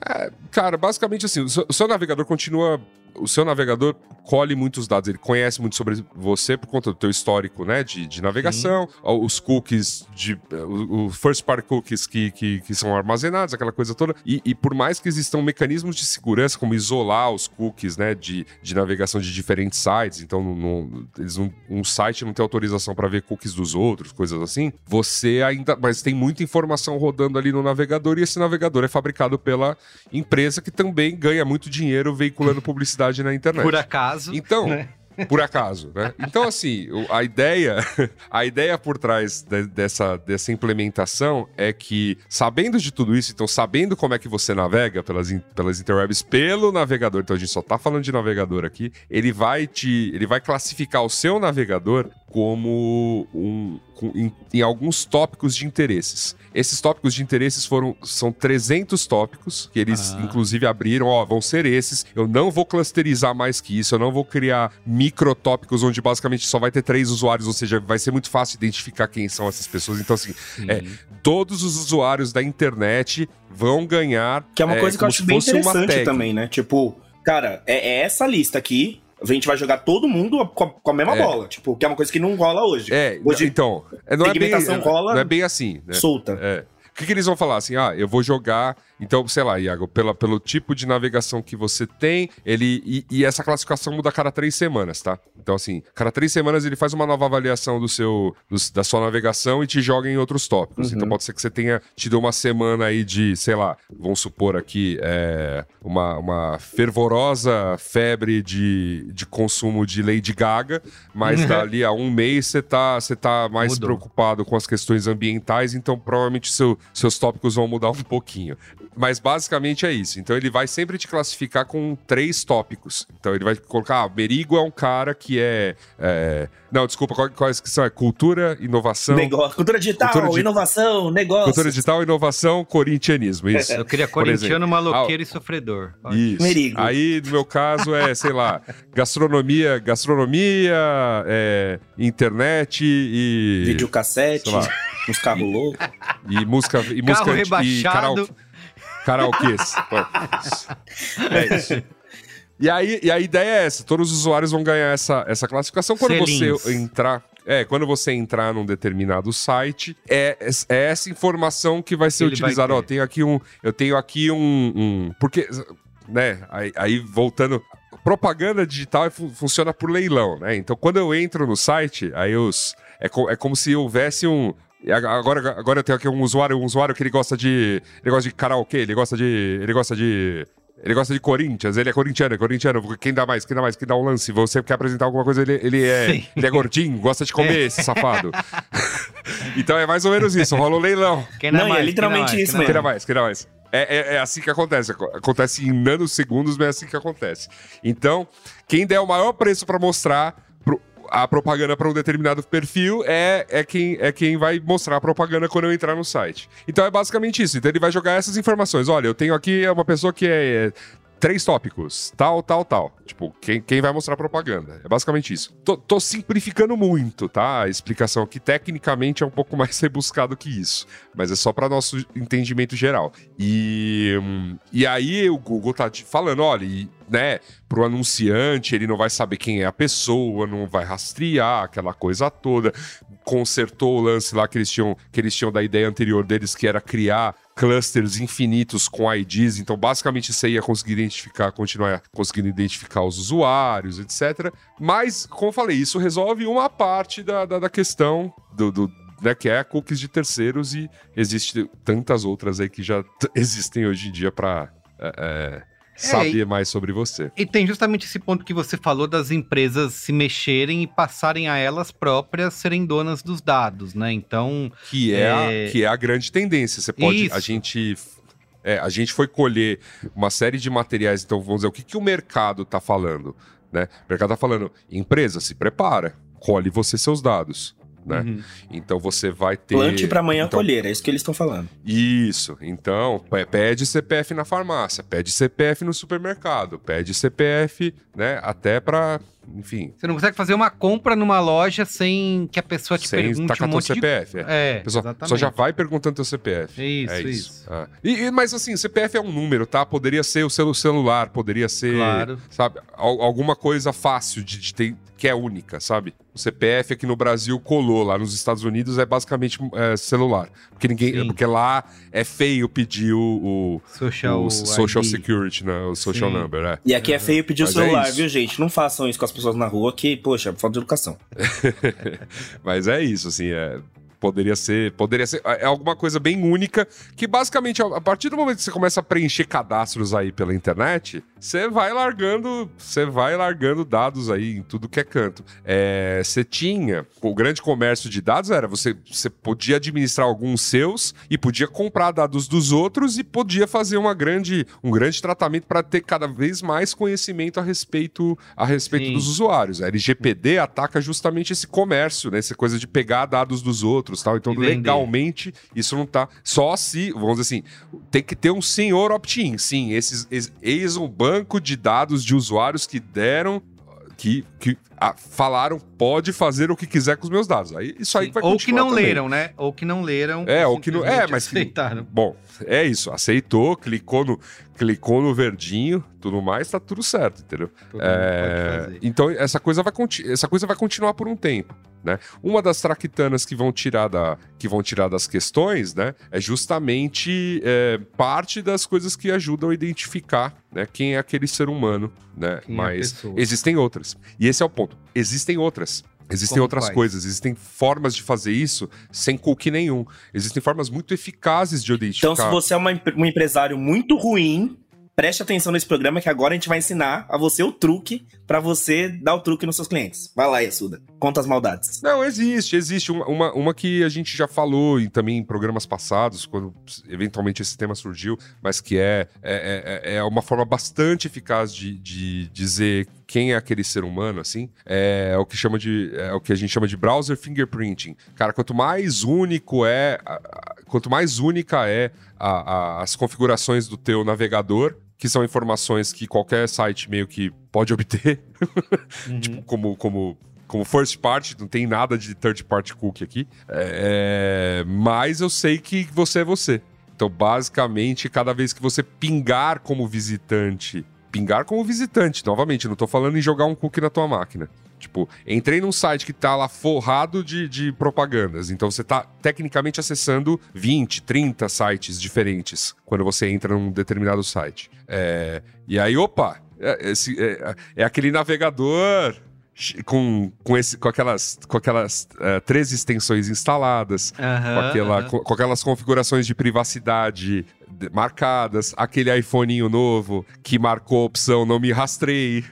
Cara, basicamente assim, o seu, o seu navegador continua. O seu navegador colhe muitos dados, ele conhece muito sobre você por conta do teu histórico, né, de, de navegação, os cookies, de, o, o first party cookies que, que, que são armazenados, aquela coisa toda. E, e por mais que existam mecanismos de segurança, como isolar os cookies, né, de, de navegação de diferentes sites, então não- eles não- um site não tem autorização para ver cookies dos outros, coisas assim, você ainda. Mas tem muita informação rodando ali no navegador e esse navegador é fabricado pela empresa que também ganha muito dinheiro veiculando publicidade na internet. Por acaso. Então, né? Por acaso, né? Então, assim, a ideia, a ideia por trás de- dessa, dessa implementação é que, sabendo de tudo isso, então sabendo como é que você navega pelas, pelas interwebs pelo navegador, então a gente só tá falando de navegador aqui, ele vai te. ele vai classificar o seu navegador como um. com- em, em alguns tópicos de interesses. Esses tópicos de interesses foram. São 300 tópicos que eles, Ah. inclusive, abriram. Ó, vão ser esses. Eu não vou clusterizar mais que isso. Eu não vou criar microtópicos onde basicamente só vai ter três usuários, ou seja, vai ser muito fácil identificar quem são essas pessoas. Então, assim, Sim. é, todos os usuários da internet vão ganhar. Que é uma coisa que eu acho se bem interessante também, né? Tipo, cara, é, é essa lista aqui. A gente vai jogar todo mundo com a, com a mesma É. bola. Tipo, que é uma coisa que não rola hoje. É, Hoje, então, é, não, é bem, segmentação rola- não é bem assim, né? solta. É. O que, que eles vão falar? Assim, ah, eu vou jogar. Então, sei lá, Iago, pela, pelo tipo de navegação que você tem, ele. E, e essa classificação muda a cada três semanas, tá? Então, assim, cada três semanas ele faz uma nova avaliação do seu, dos- da sua navegação e te joga em outros tópicos. Uhum. Então, pode ser que você tenha tido uma semana aí de, sei lá, vamos supor aqui, é, uma, uma fervorosa febre de, de consumo de Lady Gaga, mas dali a um mês você tá, você tá mais Mudou. preocupado com as questões ambientais, então provavelmente seu- seus tópicos vão mudar um pouquinho. Mas basicamente é isso. Então ele vai sempre te classificar com três tópicos. Então ele vai colocar, ah, Merigo é um cara que é. é- Não, desculpa, qual- quais que são? É cultura, inovação. Negócio, cultura digital, Cultura di- inovação, negócio. Cultura digital, inovação, corintianismo. Isso. Eu queria corintiano, maloqueiro e sofredor. Isso. Merigo. Aí, no meu caso, é, sei lá, gastronomia, gastronomia, é, internet e. Videocassete, uns carros loucos. E música. E música Carro e rebaixado. karaokê. Karaokês. é isso. E, aí, e a ideia é essa: todos os usuários vão ganhar essa, essa classificação. Quando Selinhos. você entrar. É, quando você entrar num determinado site, é, é essa informação que vai ser Ele vai utilizada. Ó, ter. tenho aqui um. Eu tenho aqui um. um- porque, né? Aí, aí voltando. Propaganda digital é fu- funciona por leilão, né? Então, quando eu entro no site, aí os. É, co- é como se houvesse um. Ag- Agora, agora eu tenho aqui um usuário, um usuário que ele gosta de. Ele gosta de karaokê, ele gosta de. Ele gosta de. Ele gosta de Corinthians, ele é corintiano, é corintiano. Quem dá mais? Quem dá mais? Quem dá um lance? Você quer apresentar alguma coisa, ele, ele, é, Sim. ele é gordinho, gosta de comer, esse safado. então é mais ou menos isso, rola o leilão. Quem dá Não, é mais? Quem dá literalmente mais? isso Quem dá Quem dá mesmo. mais? Quem dá mais? É, é, é assim que acontece. Aco- Acontece em nanosegundos, mas é assim que acontece. Então, quem der o maior preço pra mostrar a propaganda para um determinado perfil é, é, quem, é quem vai mostrar a propaganda quando eu entrar no site. Então é basicamente isso. Então ele vai jogar essas informações. Olha, eu tenho aqui uma pessoa que é. é Três tópicos, tal, tal, tal. Tipo, quem, quem vai mostrar propaganda. É basicamente isso. Tô, tô simplificando muito, tá? A explicação aqui, tecnicamente, é um pouco mais rebuscado que isso. Mas é só para nosso entendimento geral. E, e aí o Google tá te falando, olha, e, né, pro anunciante, ele não vai saber quem é a pessoa, não vai rastrear aquela coisa toda. Consertou o lance lá que eles tinham, que eles tinham da ideia anterior deles, que era criar clusters infinitos com IDs. Então, basicamente, você ia conseguir identificar, continuar conseguindo identificar os usuários, etc. Mas, como eu falei, isso resolve uma parte da, da, da questão do, do né, que é cookies de terceiros e existe tantas outras aí que já existem hoje em dia para saber mais sobre você. E tem justamente esse ponto que você falou das empresas se mexerem e passarem a elas próprias serem donas dos dados, né? Então, Que é, a- É. que é a grande tendência. Você pode. Isso. A gente. é, a gente foi colher uma série de materiais, então vamos dizer, o que, que o mercado está falando? Né? O mercado está falando, empresa, se prepara, colhe você seus dados. Né? Uhum. Então você vai ter. Plante pra amanhã então, colher, é isso que eles estão falando. Isso. Então, pe- pede CPF na farmácia, pede CPF no supermercado, pede CPF, né? Até pra. Enfim. Você não consegue fazer uma compra numa loja sem que a pessoa te Sem pergunte tacar um teu monte de... CPF. É. É, Pessoal, exatamente. só já vai perguntando teu CPF. Isso, é isso. Ah. E, e- mas assim, CPF é um número, tá? Poderia ser o seu celular, poderia ser, Claro. sabe, al- alguma coisa fácil de, de ter, que é única, sabe? O CPF aqui no Brasil colou, lá nos Estados Unidos é basicamente é, celular. Porque ninguém. Sim. Porque lá é feio pedir o, o, Social, o Social ID. Security, né? O Social Sim. Number, é. E aqui é feio pedir o é celular, isso. viu, gente? Não façam isso com as pessoas na rua, que, poxa, falta de educação. Mas é isso, assim, é. Poderia ser, poderia ser, é alguma coisa bem única que basicamente a partir do momento que você começa a preencher cadastros aí pela internet, você vai largando, você vai largando dados aí em tudo que é canto. É, Você tinha o grande comércio de dados era você, você podia administrar alguns seus e podia comprar dados dos outros e podia fazer uma grande, um grande tratamento para ter cada vez mais conhecimento a respeito a respeito Sim. dos usuários. A LGPD ataca justamente esse comércio, né? Essa coisa de pegar dados dos outros, tal. Então, legalmente, isso não tá só se, vamos dizer assim, tem que ter um senhor opt-in. Sim, esses ex- eis um banco de dados de usuários que deram que, que ah, falaram pode fazer o que quiser com os meus dados. Aí isso aí Sim. vai Ou que não também. leram, né? Ou que não leram. É, ou que não. É, mas que. aceitaram. Bom, é isso. Aceitou, clicou no, clicou no verdinho, tudo mais, tá tudo certo, entendeu? Mundo É, então essa coisa vai essa coisa vai continuar por um tempo, né? Uma das traquitanas que vão tirar da que vão tirar das questões, né, é justamente é, parte das coisas que ajudam a identificar, né, quem é aquele ser humano, né? Quem é Mas pessoa. existem outras. E esse é o ponto. Existem outras. Existem Como outras coisas, existem formas de fazer isso sem cookie nenhum. Existem formas muito eficazes de identificar. Então, se você é uma um empresário muito ruim, preste atenção nesse programa que agora a gente vai ensinar a você o truque pra você dar o truque nos seus clientes. Vai lá, Yasuda. Conta as maldades. Não, existe, existe. Uma, uma, uma que a gente já falou e também em programas passados, quando eventualmente esse tema surgiu, mas que é, é, é, é uma forma bastante eficaz de, de dizer quem é aquele ser humano, assim, é o que chama de. É o que a gente chama de browser fingerprinting. Cara, quanto mais único é. a- a- Quanto mais única é a- a- as configurações do teu navegador, que são informações que qualquer site meio que pode obter, Uhum. tipo, como, como, como first party, não tem nada de third party cookie aqui. É, mas eu sei que você é você. Então, basicamente, cada vez que você pingar como visitante, pingar como visitante, novamente, não tô falando em jogar um cookie na tua máquina. Tipo, entrei num site que tá lá forrado de, de propagandas. Então você tá tecnicamente acessando 20, 30 sites diferentes quando você entra num determinado site. É, e aí, opa, é, esse, é, é aquele navegador com, com, esse, com aquelas, com aquelas é, três extensões instaladas, com, Aham, aquela, aham. com, com aquelas configurações de privacidade de- marcadas, aquele iPhoneinho novo que marcou a opção não me rastreie.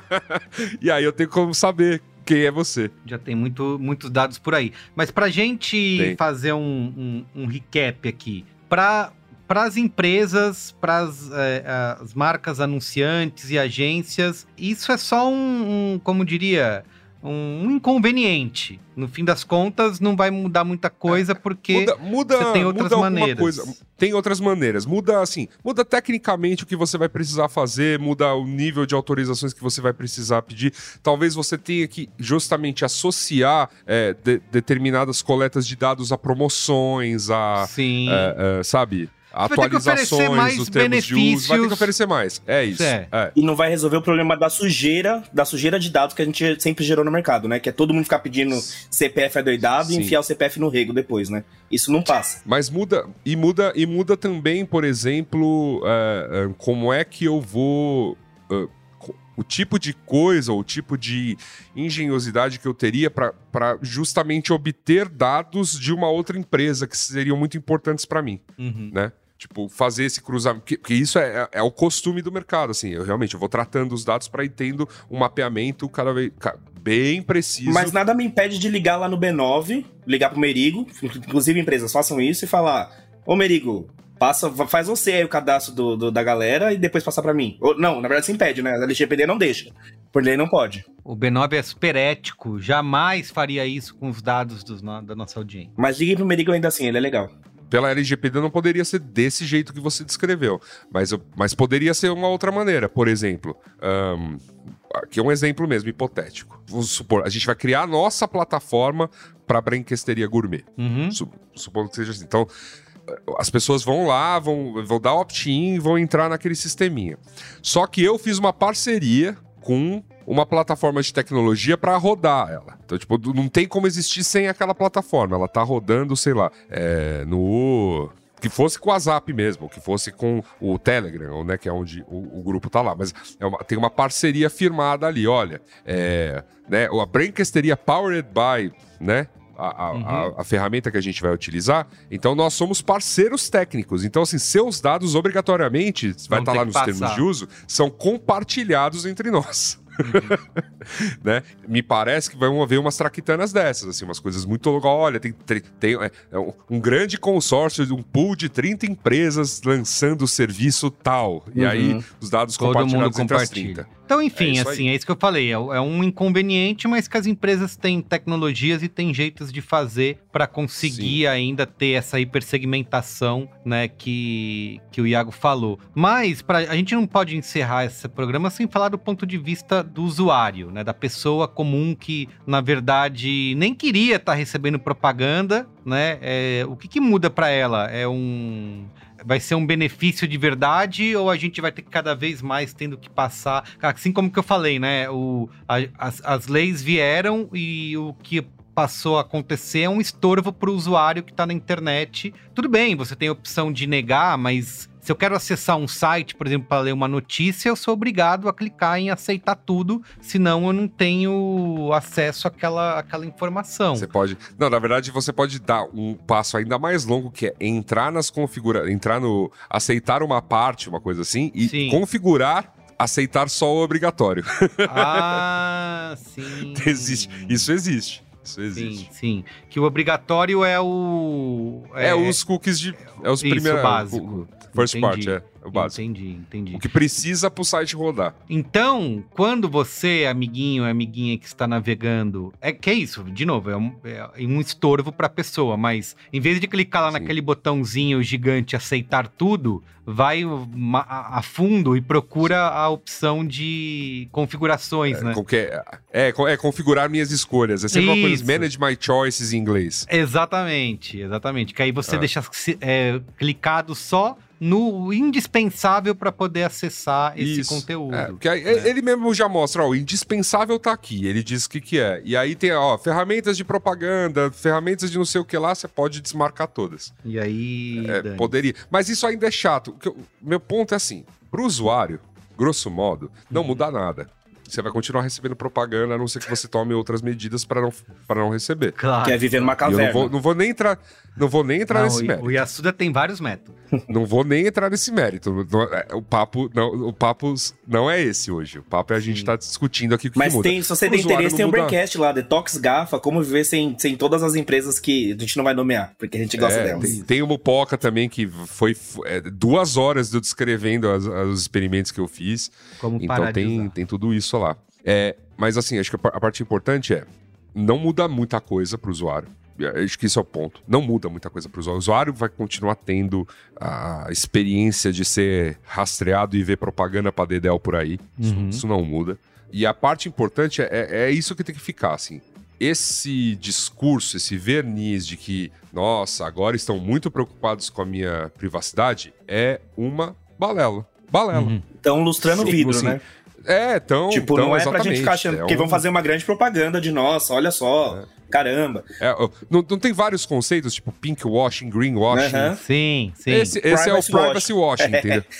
e aí eu tenho como saber quem é você. Já tem muito, muitos dados por aí. Mas pra gente Tem. fazer um, um, um recap aqui, para as empresas, para as marcas anunciantes e agências, isso é só um, um, como diria, um inconveniente. No fim das contas, não vai mudar muita coisa, porque Muda, muda, você tem outras maneiras. Coisa. Tem outras maneiras. Muda assim, muda tecnicamente o que você vai precisar fazer, muda o nível de autorizações que você vai precisar pedir. Talvez você tenha que justamente associar é, de- determinadas coletas de dados a promoções, a sim. é, é, sabe? Vai ter que Atualizações oferecer mais de uso. Vai ter benefícios. que oferecer mais. É isso. É. É. E não vai resolver o problema da sujeira, da sujeira de dados que a gente sempre gerou no mercado, né? Que é todo mundo ficar pedindo CPF adoidado Sim. e enfiar o CPF no rego depois, né? Isso não passa. Mas muda e muda e muda também, por exemplo, é, é, como é que eu vou co- o tipo de coisa, o tipo de engenhosidade que eu teria para justamente obter dados de uma outra empresa que seriam muito importantes para mim, Uhum. né? Tipo, fazer esse cruzamento. Porque, porque isso é, é- é o costume do mercado, assim. Eu realmente eu vou tratando os dados para ir tendo um mapeamento cada vez bem preciso. Mas nada me impede de ligar lá no B9, ligar pro Merigo, inclusive empresas façam isso e falar: Ô Merigo, Passa, faz você aí o cadastro do, do- da galera e depois passar pra mim. Ou, não, na verdade você impede, né? A LGPD não deixa. Por lei não pode. O B9 é super ético, jamais faria isso com os dados dos da nossa audiência. Mas liguem pro Merigo ainda assim, ele é legal. Pela LGPD não poderia ser desse jeito que você descreveu, mas, mas poderia ser uma outra maneira. Por exemplo, ahn, aqui é um exemplo mesmo, hipotético. Vamos supor, a gente vai criar a nossa plataforma para brinquesteria gourmet. Uhum. Su- Supondo que seja assim. Então, as pessoas vão lá, vão, vão dar opt-in e vão entrar naquele sisteminha. Só que eu fiz uma parceria com uma plataforma de tecnologia para rodar ela. Então, tipo, não tem como existir sem aquela plataforma. Ela tá rodando, sei lá, é, no que fosse com o WhatsApp mesmo, que fosse com o Telegram, né, que é onde o, o grupo tá lá. Mas é uma- tem uma parceria firmada ali, olha, é, né, a Braincasteria Powered by, né, a, a- a- a ferramenta que a gente vai utilizar. Então, nós somos parceiros técnicos. Então, assim, seus dados obrigatoriamente, vai estar ter lá nos passar. termos de uso, são compartilhados entre nós. né? Me parece que vão haver umas traquitanas dessas, assim, umas coisas muito loucas. Olha, tem, tem, é, é um, grande consórcio, um pool de 30 empresas lançando o serviço tal. E Uhum. aí os dados Todo mundo compartilhados entre as compartilha. 30. Então, enfim, É isso assim, é isso que eu falei. É, é um inconveniente, mas que as empresas têm tecnologias e têm jeitos de fazer para conseguir ainda ter essa hipersegmentação, né, que, que o Iago falou. Mas pra, a gente não pode encerrar esse programa sem falar do ponto de vista do usuário, né, da pessoa comum que, na verdade, nem queria estar recebendo propaganda, né? É, o que, que muda para ela? É um vai ser um benefício de verdade ou a gente vai ter que cada vez mais tendo que passar. Assim como que eu falei, né? O, a- as, as leis vieram e o que passou a acontecer é um estorvo para o usuário que está na internet. Tudo bem, você tem a opção de negar, mas se eu quero acessar um site, por exemplo, para ler uma notícia, eu sou obrigado a clicar em aceitar tudo, senão eu não tenho acesso àquela, àquela informação. Você pode. Não, na verdade, você pode dar um passo ainda mais longo, que é entrar nas configurações. Entrar no. aceitar uma parte, uma coisa assim, e Sim. configurar. Aceitar só o obrigatório. Ah, sim. existe. Isso existe. Isso Sim, existe. sim. Que o obrigatório é o. É, os cookies de. É os primeiros. básico. First Entendi. part, é. É o básico. Entendi, entendi. O que precisa pro site rodar. Então, quando você, amiguinho, amiguinha que está navegando, é que é isso, de novo, é um, é um estorvo para a pessoa, mas em vez de clicar lá Sim. naquele botãozinho gigante aceitar tudo, vai a fundo e procura a opção de configurações, né? Qualquer, é, é configurar minhas escolhas. É sempre uma coisa. Isso. Manage my choices em inglês. Exatamente, exatamente. Que aí você Ah. deixa é, clicado só no indispensável para poder acessar esse Isso. conteúdo. É, porque aí né? ele mesmo já mostra, ó, o indispensável tá aqui. Ele diz o que, que é. E aí tem, ó, ferramentas de propaganda, ferramentas de não sei o que lá, você pode desmarcar todas. E aí. É, poderia. Mas isso ainda é chato. Eu- meu ponto é assim: pro usuário, grosso modo, não Uhum. muda nada. Você vai continuar recebendo propaganda, a não ser que você tome outras medidas para não, para não receber. Claro. Que é viver numa eu caverna. não vou, não vou nem entrar, não vou nem entrar Não, nesse o- mérito. o Yasuda tem vários métodos. Não vou nem entrar nesse mérito. É, O papo, não, o papo não é esse hoje. O papo é a gente Sim. tá discutindo aqui o que Mas que tem, se você tem interesse, tem o muda. Braincast lá, Detox Gafa, como viver sem, sem todas as empresas que a gente não vai nomear, porque a gente gosta É, delas. tem, tem o Mupoca também, que foi é, duas horas de eu descrevendo as- os experimentos que eu fiz. Como Então tem, tem tudo isso lá. É, mas assim, acho que a parte importante é não muda muita coisa para o usuário. É, Acho que isso é o ponto. Não muda muita coisa para o usuário. O usuário vai continuar tendo a experiência de ser rastreado e ver propaganda para Dedel por aí. Isso, Uhum. isso não muda. E a parte importante é, é- é isso que tem que ficar, assim. Esse discurso, esse verniz de que, nossa, agora estão muito preocupados com a minha privacidade, é uma balela. Balela. Uhum. Estão lustrando o Sim, vidro, assim, né? É, então. Tipo, então, não é pra gente ficar achando, exatamente, porque é vão um- fazer uma grande propaganda de nossa, olha só, caramba. é, não, não tem vários conceitos, tipo pink washing, green washing. Sim, sim. Esse, esse é o Privacy privacy washing, entendeu?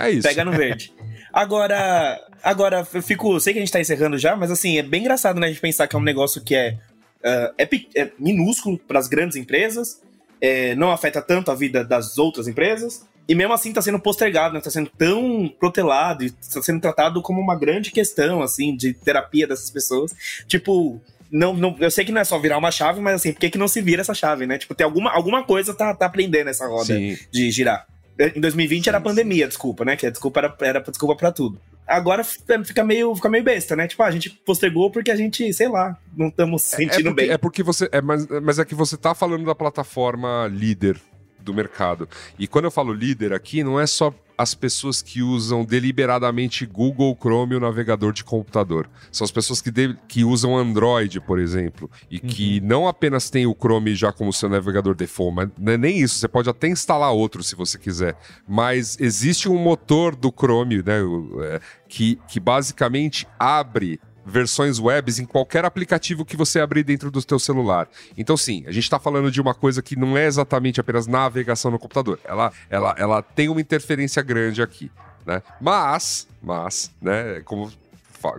É isso. Pega no verde. Agora, agora eu fico, sei que a gente tá encerrando já, mas assim, é bem engraçado, né, a gente pensar que é um negócio que é, ah, é, é minúsculo para as grandes empresas, é, não afeta tanto a vida das outras empresas, e mesmo assim tá sendo postergado, né, tá sendo tão protelado e tá sendo tratado como uma grande questão, assim, de terapia dessas pessoas. Tipo, não, não, eu sei que não é só virar uma chave, mas assim, por que, que não se vira essa chave, né? Tipo, tem alguma, alguma coisa tá, tá aprendendo essa roda Sim. de girar. Em 2020 era pandemia, desculpa, né? Que a desculpa era, era desculpa pra tudo. Agora fica meio, fica meio besta, né? Tipo, ah, a gente postergou porque a gente, sei lá, não estamos É sentindo porque, bem. é porque você. É, mas, mas é que você tá falando da plataforma líder do mercado. E quando eu falo líder aqui, não é só as pessoas que usam deliberadamente Google Chrome, o navegador de computador. São as pessoas que, de- que usam Android, por exemplo, e que não apenas tem o Chrome já como seu navegador default, mas não é nem isso. Você pode até instalar outro se você quiser. Mas existe um motor do Chrome, né, é, que, que basicamente abre versões webs em qualquer aplicativo que você abrir dentro do teu celular. Então, sim, a gente está falando de uma coisa que não é exatamente apenas navegação no computador. Ela, ela, ela tem uma interferência grande aqui, né? Mas, mas, né, como,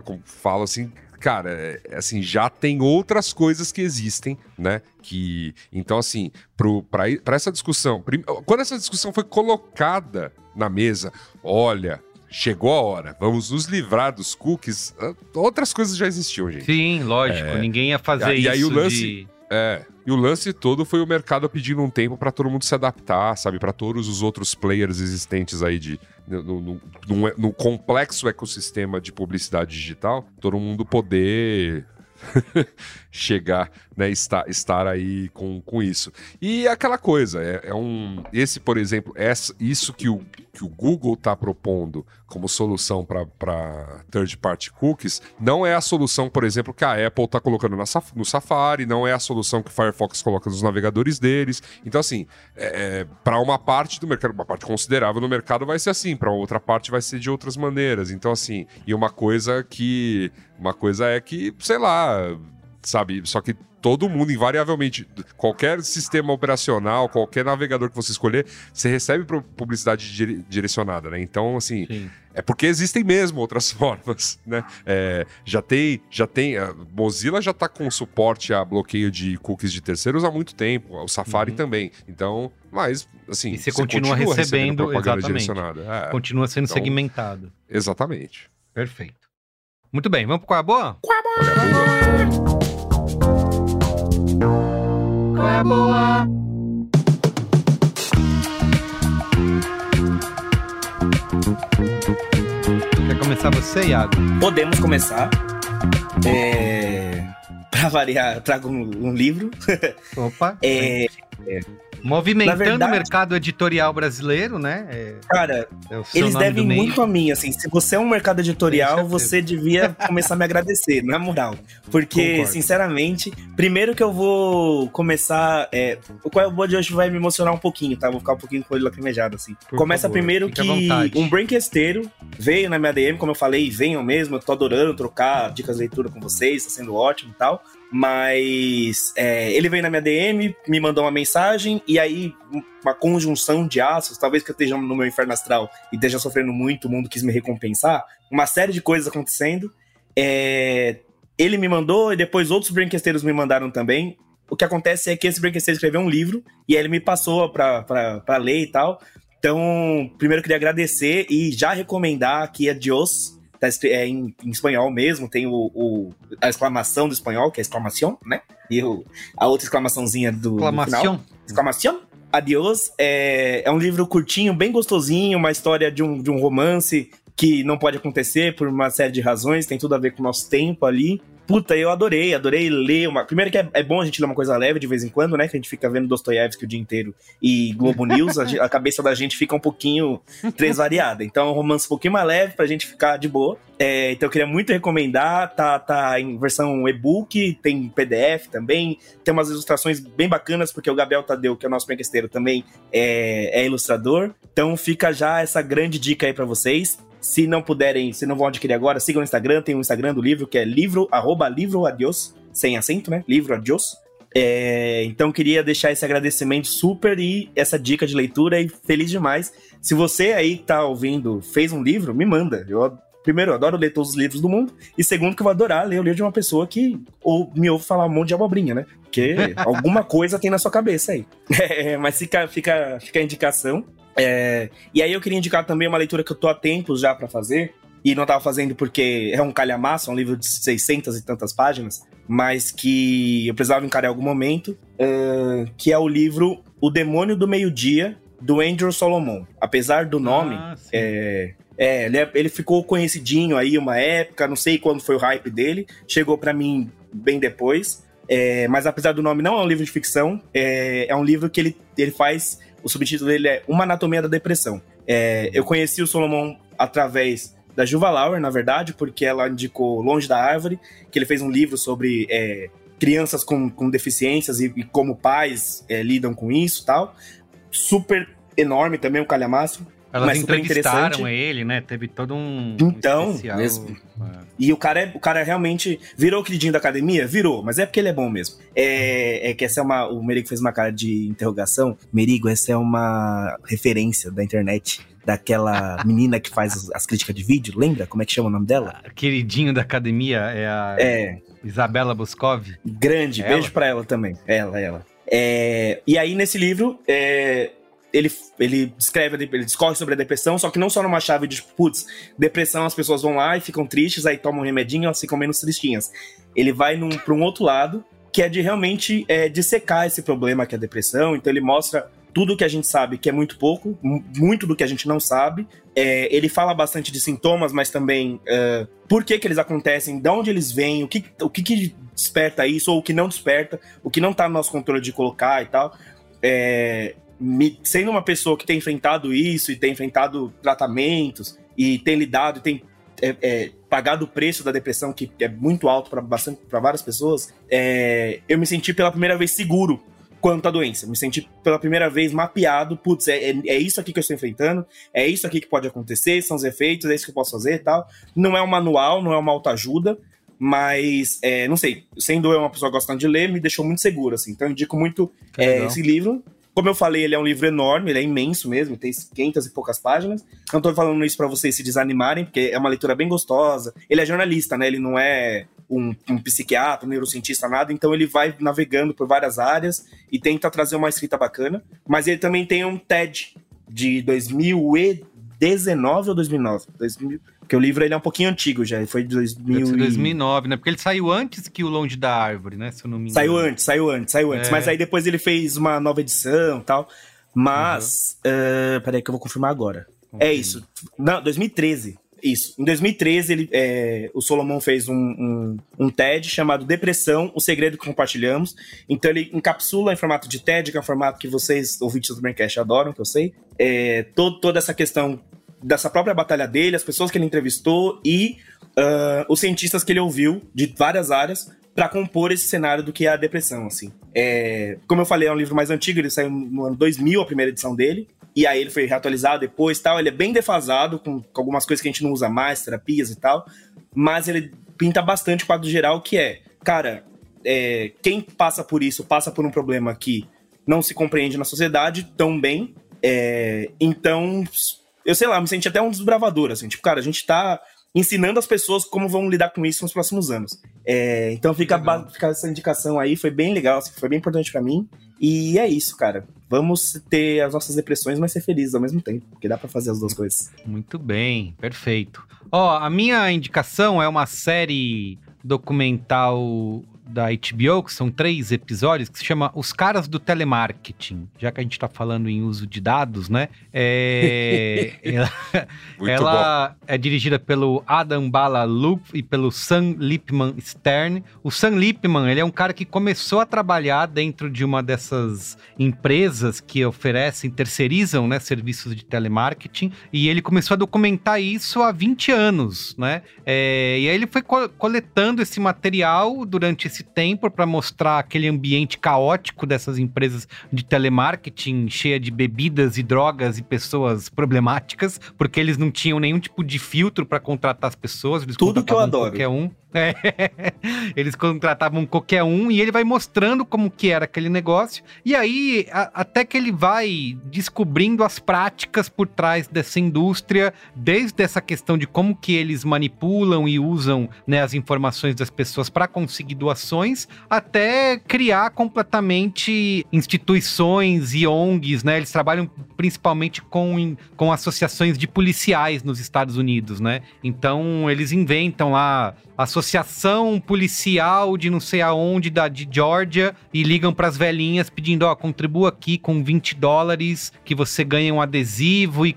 como falo assim, cara, é, é assim, já tem outras coisas que existem, né? Que, então, assim, para essa discussão, prim- quando essa discussão foi colocada na mesa, olha, chegou a hora, vamos nos livrar dos cookies. ah, Outras coisas já existiam, gente. Sim, lógico. Ninguém ia fazer E isso aí o lance- de... É. E o lance todo foi o mercado pedindo um tempo para todo mundo se adaptar, sabe? Para todos os outros players existentes aí de no, no- no- no- no complexo ecossistema de publicidade digital, todo mundo poder chegar, né, estar, estar aí com, com isso. E aquela coisa, é, é um. Esse, por exemplo, essa, isso que o, que o Google está propondo como solução para third party cookies, não é a solução, por exemplo, que a Apple está colocando na no Safari, não é a solução que o Firefox coloca nos navegadores deles. Então, assim, para uma parte do mercado, uma parte considerável do mercado vai ser assim, para outra parte vai ser de outras maneiras. Então, assim, e uma coisa que. Uma coisa é que, sei lá, sabe? Só que todo mundo, invariavelmente, qualquer sistema operacional, qualquer navegador que você escolher, você recebe publicidade dire- direcionada, né? Então, assim, Sim. é porque existem mesmo outras formas, né? É, já tem, já tem, a Mozilla já tá com suporte a bloqueio de cookies de terceiros há muito tempo, o Safari também. Então, mas, assim... E você continua recebendo, propaganda exatamente. direcionada. É, Continua sendo Então- segmentado. exatamente. Perfeito. Muito bem, vamos pro qual é a boa? Olha a boa. Qual é a boa? Quer começar você, Iago? Podemos começar. É... Pra variar, eu trago um, um livro. Opa. É, Movimentando verdade- o mercado editorial brasileiro, né? É, cara, é eles devem muito a mim, assim. Se você é um mercado editorial, você devia começar a me agradecer, na moral. Porque, Concordo. sinceramente, primeiro que eu vou começar. É, o Qual é o Boa de hoje vai me emocionar um pouquinho, tá? Vou ficar um pouquinho com ele lacrimejado, assim. Por Começa favor, primeiro que um braincasteiro veio na minha DM, como eu falei, venham mesmo, eu tô adorando trocar dicas de leitura com vocês, tá sendo ótimo e tal. Mas é, ele veio na minha DM, me mandou uma mensagem, e aí uma conjunção de astros, talvez que eu esteja no meu inferno astral e esteja sofrendo muito, o mundo quis me recompensar, uma série de coisas acontecendo. É, ele me mandou e depois outros brainquesteiros me mandaram também. O que acontece é que esse brainquesteiro escreveu um livro e aí ele me passou pra ler e tal. Então, primeiro eu queria agradecer e já recomendar que é Dios, tá é em, em espanhol mesmo, tem o, o- a exclamação do espanhol, que é exclamação, né? E o- a outra exclamaçãozinha do, do final. Exclamação. Exclamação. Adiós. É, é um livro curtinho, bem gostosinho, uma história de um, de um romance que não pode acontecer por uma série de razões, tem tudo a ver com o nosso tempo ali. Puta, eu adorei, adorei ler uma. Primeiro que é, é bom a gente ler uma coisa leve de vez em quando, né? Que a gente fica vendo Dostoiévski o dia inteiro e Globo News, a, a cabeça da gente fica um pouquinho desvariada. Então é um romance um pouquinho mais leve pra gente ficar de boa. É, então eu queria muito recomendar, tá, tá em versão e-book, tem PDF também, tem umas ilustrações bem bacanas, porque o Gabriel Tadeu, que é o nosso penquesteiro, também é, é ilustrador. Então fica já essa grande dica aí pra vocês. Se não puderem, se não vão adquirir agora, sigam no Instagram, tem o Instagram do livro, que é livro, arroba livro adios, sem acento, né? Livro adios. É, então queria deixar esse agradecimento super e essa dica de leitura e feliz demais. Se você aí tá ouvindo fez um livro, me manda. Eu primeiro, eu adoro ler todos os livros do mundo. E segundo, que eu vou adorar ler o livro de uma pessoa que ou, me ouve falar um monte de abobrinha, né? Porque alguma coisa tem na sua cabeça aí. É, mas fica, fica, fica a indicação. É, e aí eu queria indicar também uma leitura que eu tô há tempos já pra fazer. E não tava fazendo porque é um calhamaço, é um livro de 600 e tantas páginas. Mas que eu precisava encarar em algum momento. é, que é o livro O Demônio do Meio-Dia, do Andrew Solomon. Apesar do nome, Ah, é, é, ele, é- ele ficou conhecidinho aí uma época, não sei quando foi o hype dele, chegou pra mim bem depois. É, mas apesar do nome não é um livro de ficção, é, é um livro que ele, ele faz. O subtítulo dele é Uma Anatomia da Depressão. É, eu conheci o Solomon através da Juva Lauer, na verdade, porque ela indicou Longe da Árvore, que ele fez um livro sobre é, crianças com, com deficiências e, e como pais é, lidam com isso tal. Super enorme também, o calhamaço. Elas mas entrevistaram ele, né? Teve todo um. Então, especial. mesmo. É. E o cara, é, o cara realmente virou o queridinho da academia? Virou, mas é porque ele é bom mesmo. É, é que essa é uma. O Merigo fez uma cara de interrogação. Merigo, essa é uma referência da internet. Daquela menina que faz as, as críticas de vídeo, lembra? Como é que chama o nome dela? Queridinho da academia é a É, Isabela Boscov. grande, Ela? beijo pra ela também. Ela, ela. É, e aí, nesse livro, é, ele, ele descreve, ele discorre sobre a depressão, só que não só numa chave de, putz, depressão, as pessoas vão lá e ficam tristes, aí tomam um remedinho, elas ficam menos tristinhas. Ele vai pra um outro lado, que é de realmente é, dissecar esse problema que é a depressão, então ele mostra tudo que a gente sabe, que é muito pouco, mu- muito do que a gente não sabe. É, ele fala bastante de sintomas, mas também é, por que, que eles acontecem, de onde eles vêm, o que, o que, que desperta isso, ou o que não desperta, o que não tá no nosso controle de colocar e tal. É, me- sendo uma pessoa que tem enfrentado isso e tem enfrentado tratamentos e tem lidado e tem é, é, pagado o preço da depressão, que é muito alto para várias pessoas, é, eu me senti pela primeira vez seguro quanto à doença. Me senti pela primeira vez mapeado, putz, é, é, é isso aqui que eu estou enfrentando, é isso aqui que pode acontecer, são os efeitos, é isso que eu posso fazer e tal. Não é um manual, não é uma autoajuda, mas, é, não sei, sendo eu uma pessoa gostando de ler, me deixou muito seguro, assim. Então eu indico muito é, esse livro. Como eu falei, ele é um livro enorme, ele é imenso mesmo, tem 500 e poucas páginas. Não tô falando isso pra vocês se desanimarem, porque é uma leitura bem gostosa. Ele é jornalista, né? Ele não é um, um psiquiatra, um neurocientista, nada. Então ele vai navegando por várias áreas e tenta trazer uma escrita bacana. Mas ele também tem um TED de 2019 ou 2009? 2000, porque o livro ele é um pouquinho antigo já, ele foi de Deve 2000 ser e- 2009, né? Porque ele saiu antes que o Longe da Árvore, né? Se eu não me engano. Saiu antes, saiu antes, saiu antes. É. Mas aí depois ele fez uma nova edição e tal. Mas. eh, peraí, que eu vou confirmar agora. É isso. Não, 2013. Isso. Em 2013, ele, é, o Solomon fez um, um, um TED chamado Depressão, o Segredo que Compartilhamos. Então ele encapsula em formato de TED, que é um formato que vocês, ouvintes do Braincast, adoram, que eu sei. É, todo, toda essa questão dessa própria batalha dele, as pessoas que ele entrevistou e ah, os cientistas que ele ouviu de várias áreas para compor esse cenário do que é a depressão, assim. É, como eu falei, é um livro mais antigo, ele saiu no ano 2000, a primeira edição dele, e aí ele foi reatualizado depois tal. Ele é bem defasado, com, com algumas coisas que a gente não usa mais, terapias e tal, mas ele pinta bastante o quadro geral, que é, cara, é, quem passa por isso, passa por um problema que não se compreende na sociedade tão bem, é, então, eu sei lá, me senti até um desbravador, assim, tipo, cara, a gente tá ensinando as pessoas como vão lidar com isso nos próximos anos. É, então fica, fica essa indicação aí, foi bem legal, assim, foi bem importante pra mim. E é isso, cara. Vamos ter as nossas depressões, mas ser felizes ao mesmo tempo, porque dá pra fazer as duas coisas. Muito bem, perfeito. Ó, a minha indicação é uma série documental da HBO, que são três episódios, que se chama Os Caras do Telemarketing. Já que a gente tá falando em uso de dados, né? É, ela ela é dirigida pelo Adam Bala Loop e pelo Sam Lipman Stern. O Sam Lipman, ele é um cara que começou a trabalhar dentro de uma dessas empresas que oferecem, terceirizam, né, serviços de telemarketing, e ele começou a documentar isso há 20 anos, né? É, e aí ele foi co- coletando esse material durante esse tempo para mostrar aquele ambiente caótico dessas empresas de telemarketing cheia de bebidas e drogas e pessoas problemáticas, porque eles não tinham nenhum tipo de filtro para contratar as pessoas, eles Tudo que eu adoro. qualquer um. É. Eles contratavam qualquer um e ele vai mostrando como que era aquele negócio. E aí, a- até que ele vai descobrindo as práticas por trás dessa indústria, desde essa questão de como que eles manipulam e usam né, as informações das pessoas para conseguir doações, até criar completamente instituições e ONGs, né? Eles trabalham principalmente com, com associações de policiais nos Estados Unidos, né? Então eles inventam lá associação policial de não sei aonde, da, de Georgia, e ligam pras velhinhas pedindo, ó, contribua aqui com 20 dólares, que você ganha um adesivo e,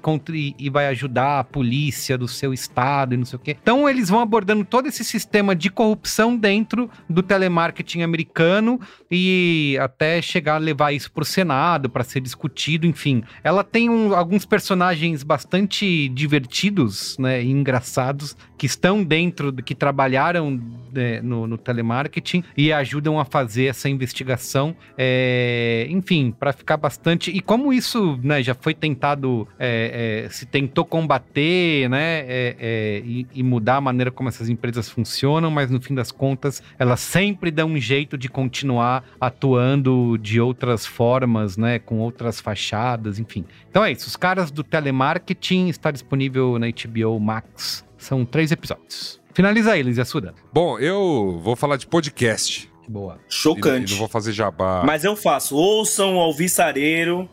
e vai ajudar a polícia do seu estado e não sei o quê. Então eles vão abordando todo esse sistema de corrupção dentro do telemarketing americano e até chegar a levar isso pro Senado para ser discutido, enfim. Ela tem um- alguns personagens bastante divertidos, né, e engraçados que estão dentro, que trabalharam né, no, no telemarketing e ajudam a fazer essa investigação, é, enfim, para ficar bastante. E como isso, né, já foi tentado, é, é, se tentou combater, né, é, é, e, e mudar a maneira como essas empresas funcionam, mas no fim das contas elas sempre dão um jeito de continuar atuando de outras formas, né, com outras fachadas, enfim. Então é isso. Os caras do telemarketing está disponível na HBO Max. São três episódios. Finaliza aí, Luiz Assuda. Bom, eu vou falar de podcast. Boa. E, e Chocante. não vou fazer jabá. Mas eu faço. Ouçam o Alvissareiro.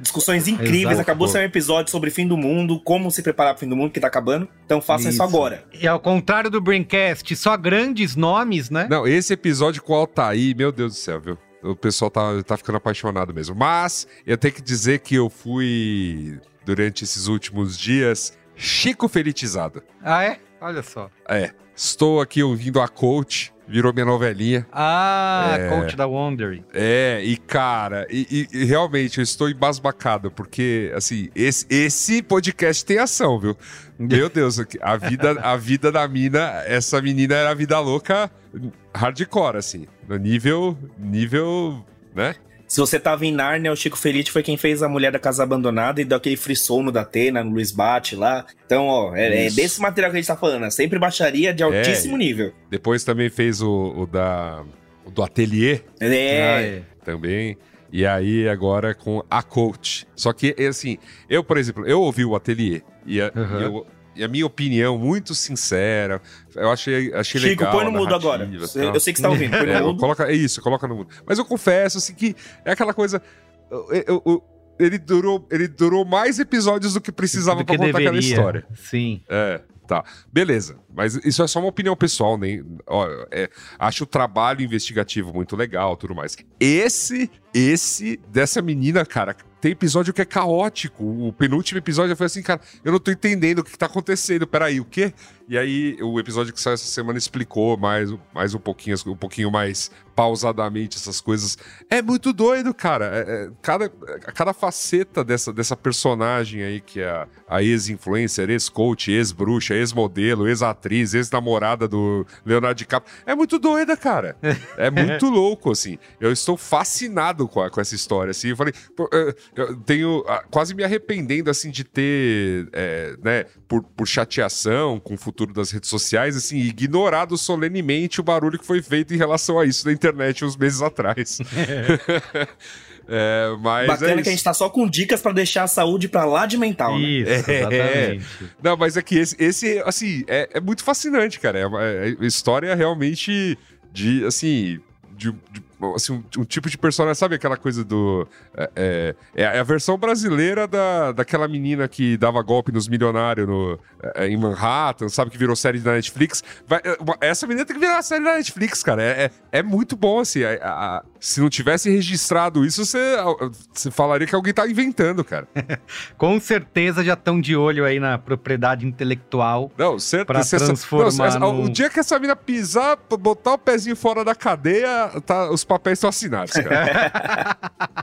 Discussões incríveis. Exato. Acabou de sair um episódio sobre fim do mundo, como se preparar pro fim do mundo, que tá acabando. Então façam isso, Isso. agora. E ao contrário do Braincast, só grandes nomes, né? Não, esse episódio com o Altair, meu Deus do céu, viu? O pessoal tá, tá ficando apaixonado mesmo. Mas eu tenho que dizer que eu fui, durante esses últimos dias, chico felitizado. Ah, é? Olha só. É, estou aqui ouvindo a coach, virou minha novelinha. Ah, É. coach da Wondery. É, e cara, e, e- e realmente eu estou embasbacado, porque, assim, esse, esse podcast tem ação, viu? Meu Deus, a vida, a vida da mina, essa menina era a vida louca hardcore, assim, no nível, nível, né? Se você tava em Nárnia, o Chico Felice foi quem fez a Mulher da Casa Abandonada e deu aquele frisson no Datena, no Luiz Bate lá. Então, ó, é, é desse material que a gente tá falando. É sempre baixaria de altíssimo nível. Depois também fez o, o da, o do Atelier, É. também. E aí agora com a coach. Só que, assim, eu, por exemplo, eu ouvi o ateliê e a, Uhum. e eu- a minha opinião muito sincera, eu achei, achei Chico, legal. põe no mudo agora. e Eu, sei que você tá ouvindo, põe É, no mudo. coloca, é isso, coloca no mundo. Mas eu confesso, assim, que é aquela coisa. eu- eu- eu- ele, durou, ele durou mais episódios do que precisava Do pra que contar aquela deveria. história. Sim. É, tá. Beleza. Mas isso é só uma opinião pessoal, nem. Ó, é, acho o trabalho investigativo muito legal, tudo mais. Esse, esse dessa menina, cara, tem episódio que é caótico. O penúltimo episódio foi assim, cara, eu não tô entendendo o que, que tá acontecendo. Peraí, o quê? E aí, o episódio que saiu essa semana explicou mais, mais um pouquinho, um pouquinho mais pausadamente essas coisas. É muito doido, cara. É- é- cada, cada faceta dessa, dessa personagem aí, que é a, a ex-influencer, ex-coach, ex-bruxa, ex-modelo, ex-atriz, ex-namorada do Leonardo DiCaprio, é muito doida, cara. É muito louco, assim. Eu estou fascinado com, a- com essa história, assim. Eu falei, pô, é, eu tenho ah, quase me arrependendo, assim, de ter, é, né, por, por chateação com o futuro das redes sociais, assim, ignorado solenemente o barulho que foi feito em relação a isso na internet uns meses atrás. É, mas Bacana é que a gente tá só com dicas pra deixar a saúde pra lá de mental, né? Isso, É. exatamente. Não, mas é que esse, esse assim, é, é muito fascinante, cara. É uma é história realmente de, assim, de, de- assim, um, um tipo de personagem, sabe aquela coisa do... É, é, é a versão brasileira da, daquela menina que dava golpe nos milionários no, é, em Manhattan, sabe, que virou série da Netflix. Vai- é, essa menina tem que virar série da Netflix, cara. É, é, é muito bom, assim. a- a- se não tivesse registrado isso, você, você falaria que alguém tá inventando, cara. Com certeza já estão de olho aí na propriedade intelectual. Não, certo. Pra se essa- transformar não, essa- num- O dia que essa mina pisar, botar o pezinho fora da cadeia, tá, os papéis estão assinados, cara.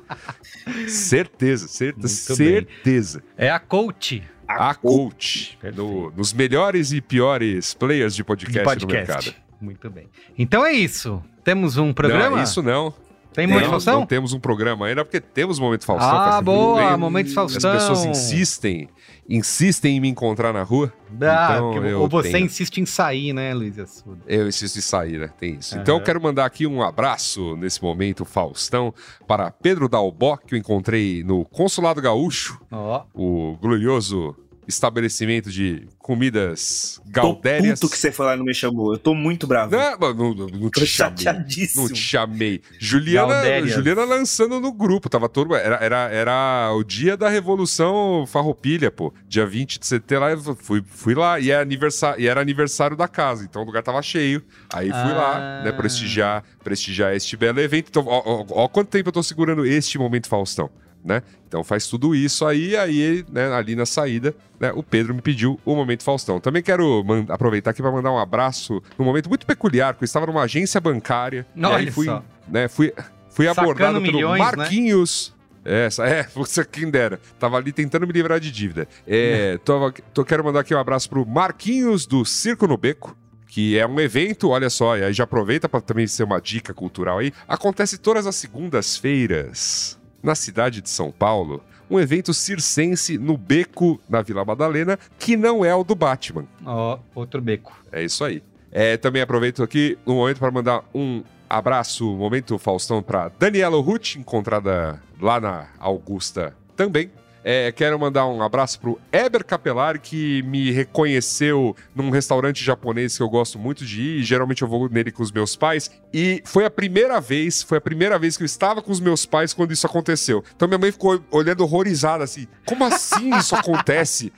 certeza, certeza, Muito bem. certeza. É a coach A coach, no- nos melhores e piores players de de podcast, no mercado. podcast. Muito bem. Então é isso. Temos um programa? Não, isso não. Tem não, muito Faustão? não temos um programa ainda, porque temos Momento Faustão. Ah, boa, tempo. Momento Faustão. As pessoas insistem, insistem em me encontrar na rua. Ah, então ou você tenho. insiste em sair, né, Luiz Assuda? Eu insisto em sair, né? Tem isso. Então eu quero mandar aqui um abraço nesse momento, Faustão, para Pedro Dalbó, que eu encontrei no Consulado Gaúcho, Ó, o glorioso estabelecimento de comidas Tô gaudérias. puto que você foi lá e não me chamou. Eu tô muito bravo. Não, não, não, não Tô te chamei. chateadíssimo. Não te chamei. Juliana. Juliana lançando no grupo, tava todo. Era, era, era o dia da Revolução Farroupilha, pô. Dia 20 de setembro, lá, eu fui, fui lá. E, é aniversário, e era aniversário da casa, então o lugar tava cheio. Aí fui Ah. lá, né, prestigiar, prestigiar este belo evento. Então, ó, ó, ó quanto tempo eu tô segurando este momento Faustão. Né? Então faz tudo isso aí, aí, né, ali na saída, né, o Pedro me pediu o Momento Faustão. Também quero aproveitar aqui para mandar um abraço num momento muito peculiar, porque eu estava numa agência bancária, e aí Olha fui, só. né, fui, fui Sacando abordado pelo milhões, né? Marquinhos. Essa, é, você quem dera. Tava ali tentando me livrar de dívida. É, tô, tô- quero mandar aqui um abraço pro Marquinhos do Circo no Beco. Que é um evento, olha só, e aí já aproveita para também ser uma dica cultural aí. Acontece todas as segundas-feiras na cidade de São Paulo. Um evento circense no Beco, na Vila Madalena, que não é o do Batman. Ó, outro beco. É isso aí. É, também aproveito aqui no momento para mandar um abraço, momento Faustão, para Daniela Ruth, encontrada lá na Augusta também. É, quero mandar um abraço pro Eber Capelari, que me reconheceu num restaurante japonês que eu gosto muito de ir. e Geralmente eu vou nele com os meus pais. E foi a primeira vez, foi a primeira vez que eu estava com os meus pais quando isso aconteceu. Então minha mãe ficou olhando horrorizada assim: como assim isso acontece?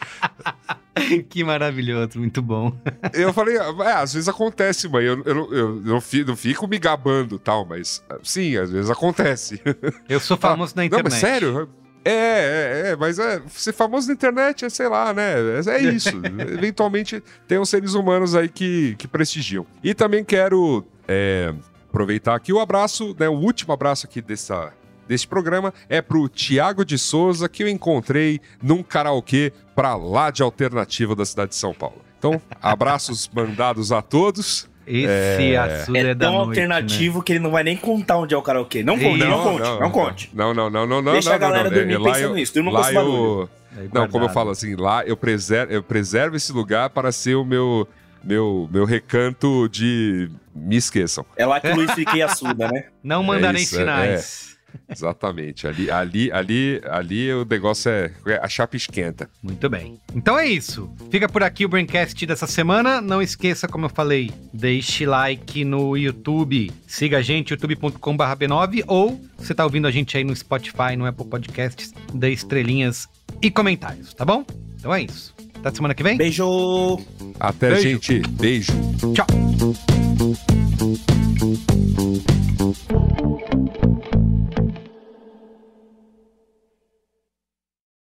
que maravilhoso, muito bom. Eu falei, é, às vezes acontece, mãe. Eu, eu, não- eu não, fi- não fico me gabando tal, mas sim, às vezes acontece. Eu sou famoso na internet. Não, mas sério? É, é, é, mas é, ser famoso na internet é, sei lá, né? É, isso. Eventualmente tem uns seres humanos aí que, que prestigiam. E também quero é, aproveitar aqui o abraço, né? O último abraço aqui dessa, desse programa é pro Tiago de Souza, que eu encontrei num karaokê pra lá de alternativa da cidade de São Paulo. Então, abraços mandados a todos. Esse assunto é, É da tão noite, alternativo que ele não vai nem contar onde é o karaokê. Não conte, Não, não, conte, não, conte. Não, não, não, não, não. Deixa não, a galera não, não. dormir É, lá pensando eu- nisso, eu não barulho. eu- né? É Não, como eu falo assim, lá eu preservo, eu preservo esse lugar para ser o meu, meu, meu recanto de me esqueçam. É lá que o Luiz fica e assuda, né? Não mandarei isso, é- sinais. Exatamente. Ali, ali, ali, ali o negócio é. A chapa esquenta. Muito bem. Então é isso. Fica por aqui o Braincast dessa semana. Não esqueça, como eu falei, deixe like no YouTube. Siga a gente, youtube.com.br B9. Ou você tá ouvindo a gente aí no Spotify, no Apple Podcasts, dê estrelinhas e comentários, tá bom? Então é isso. Até semana que vem. Beijo! Até, Beijo. gente. Beijo. Tchau.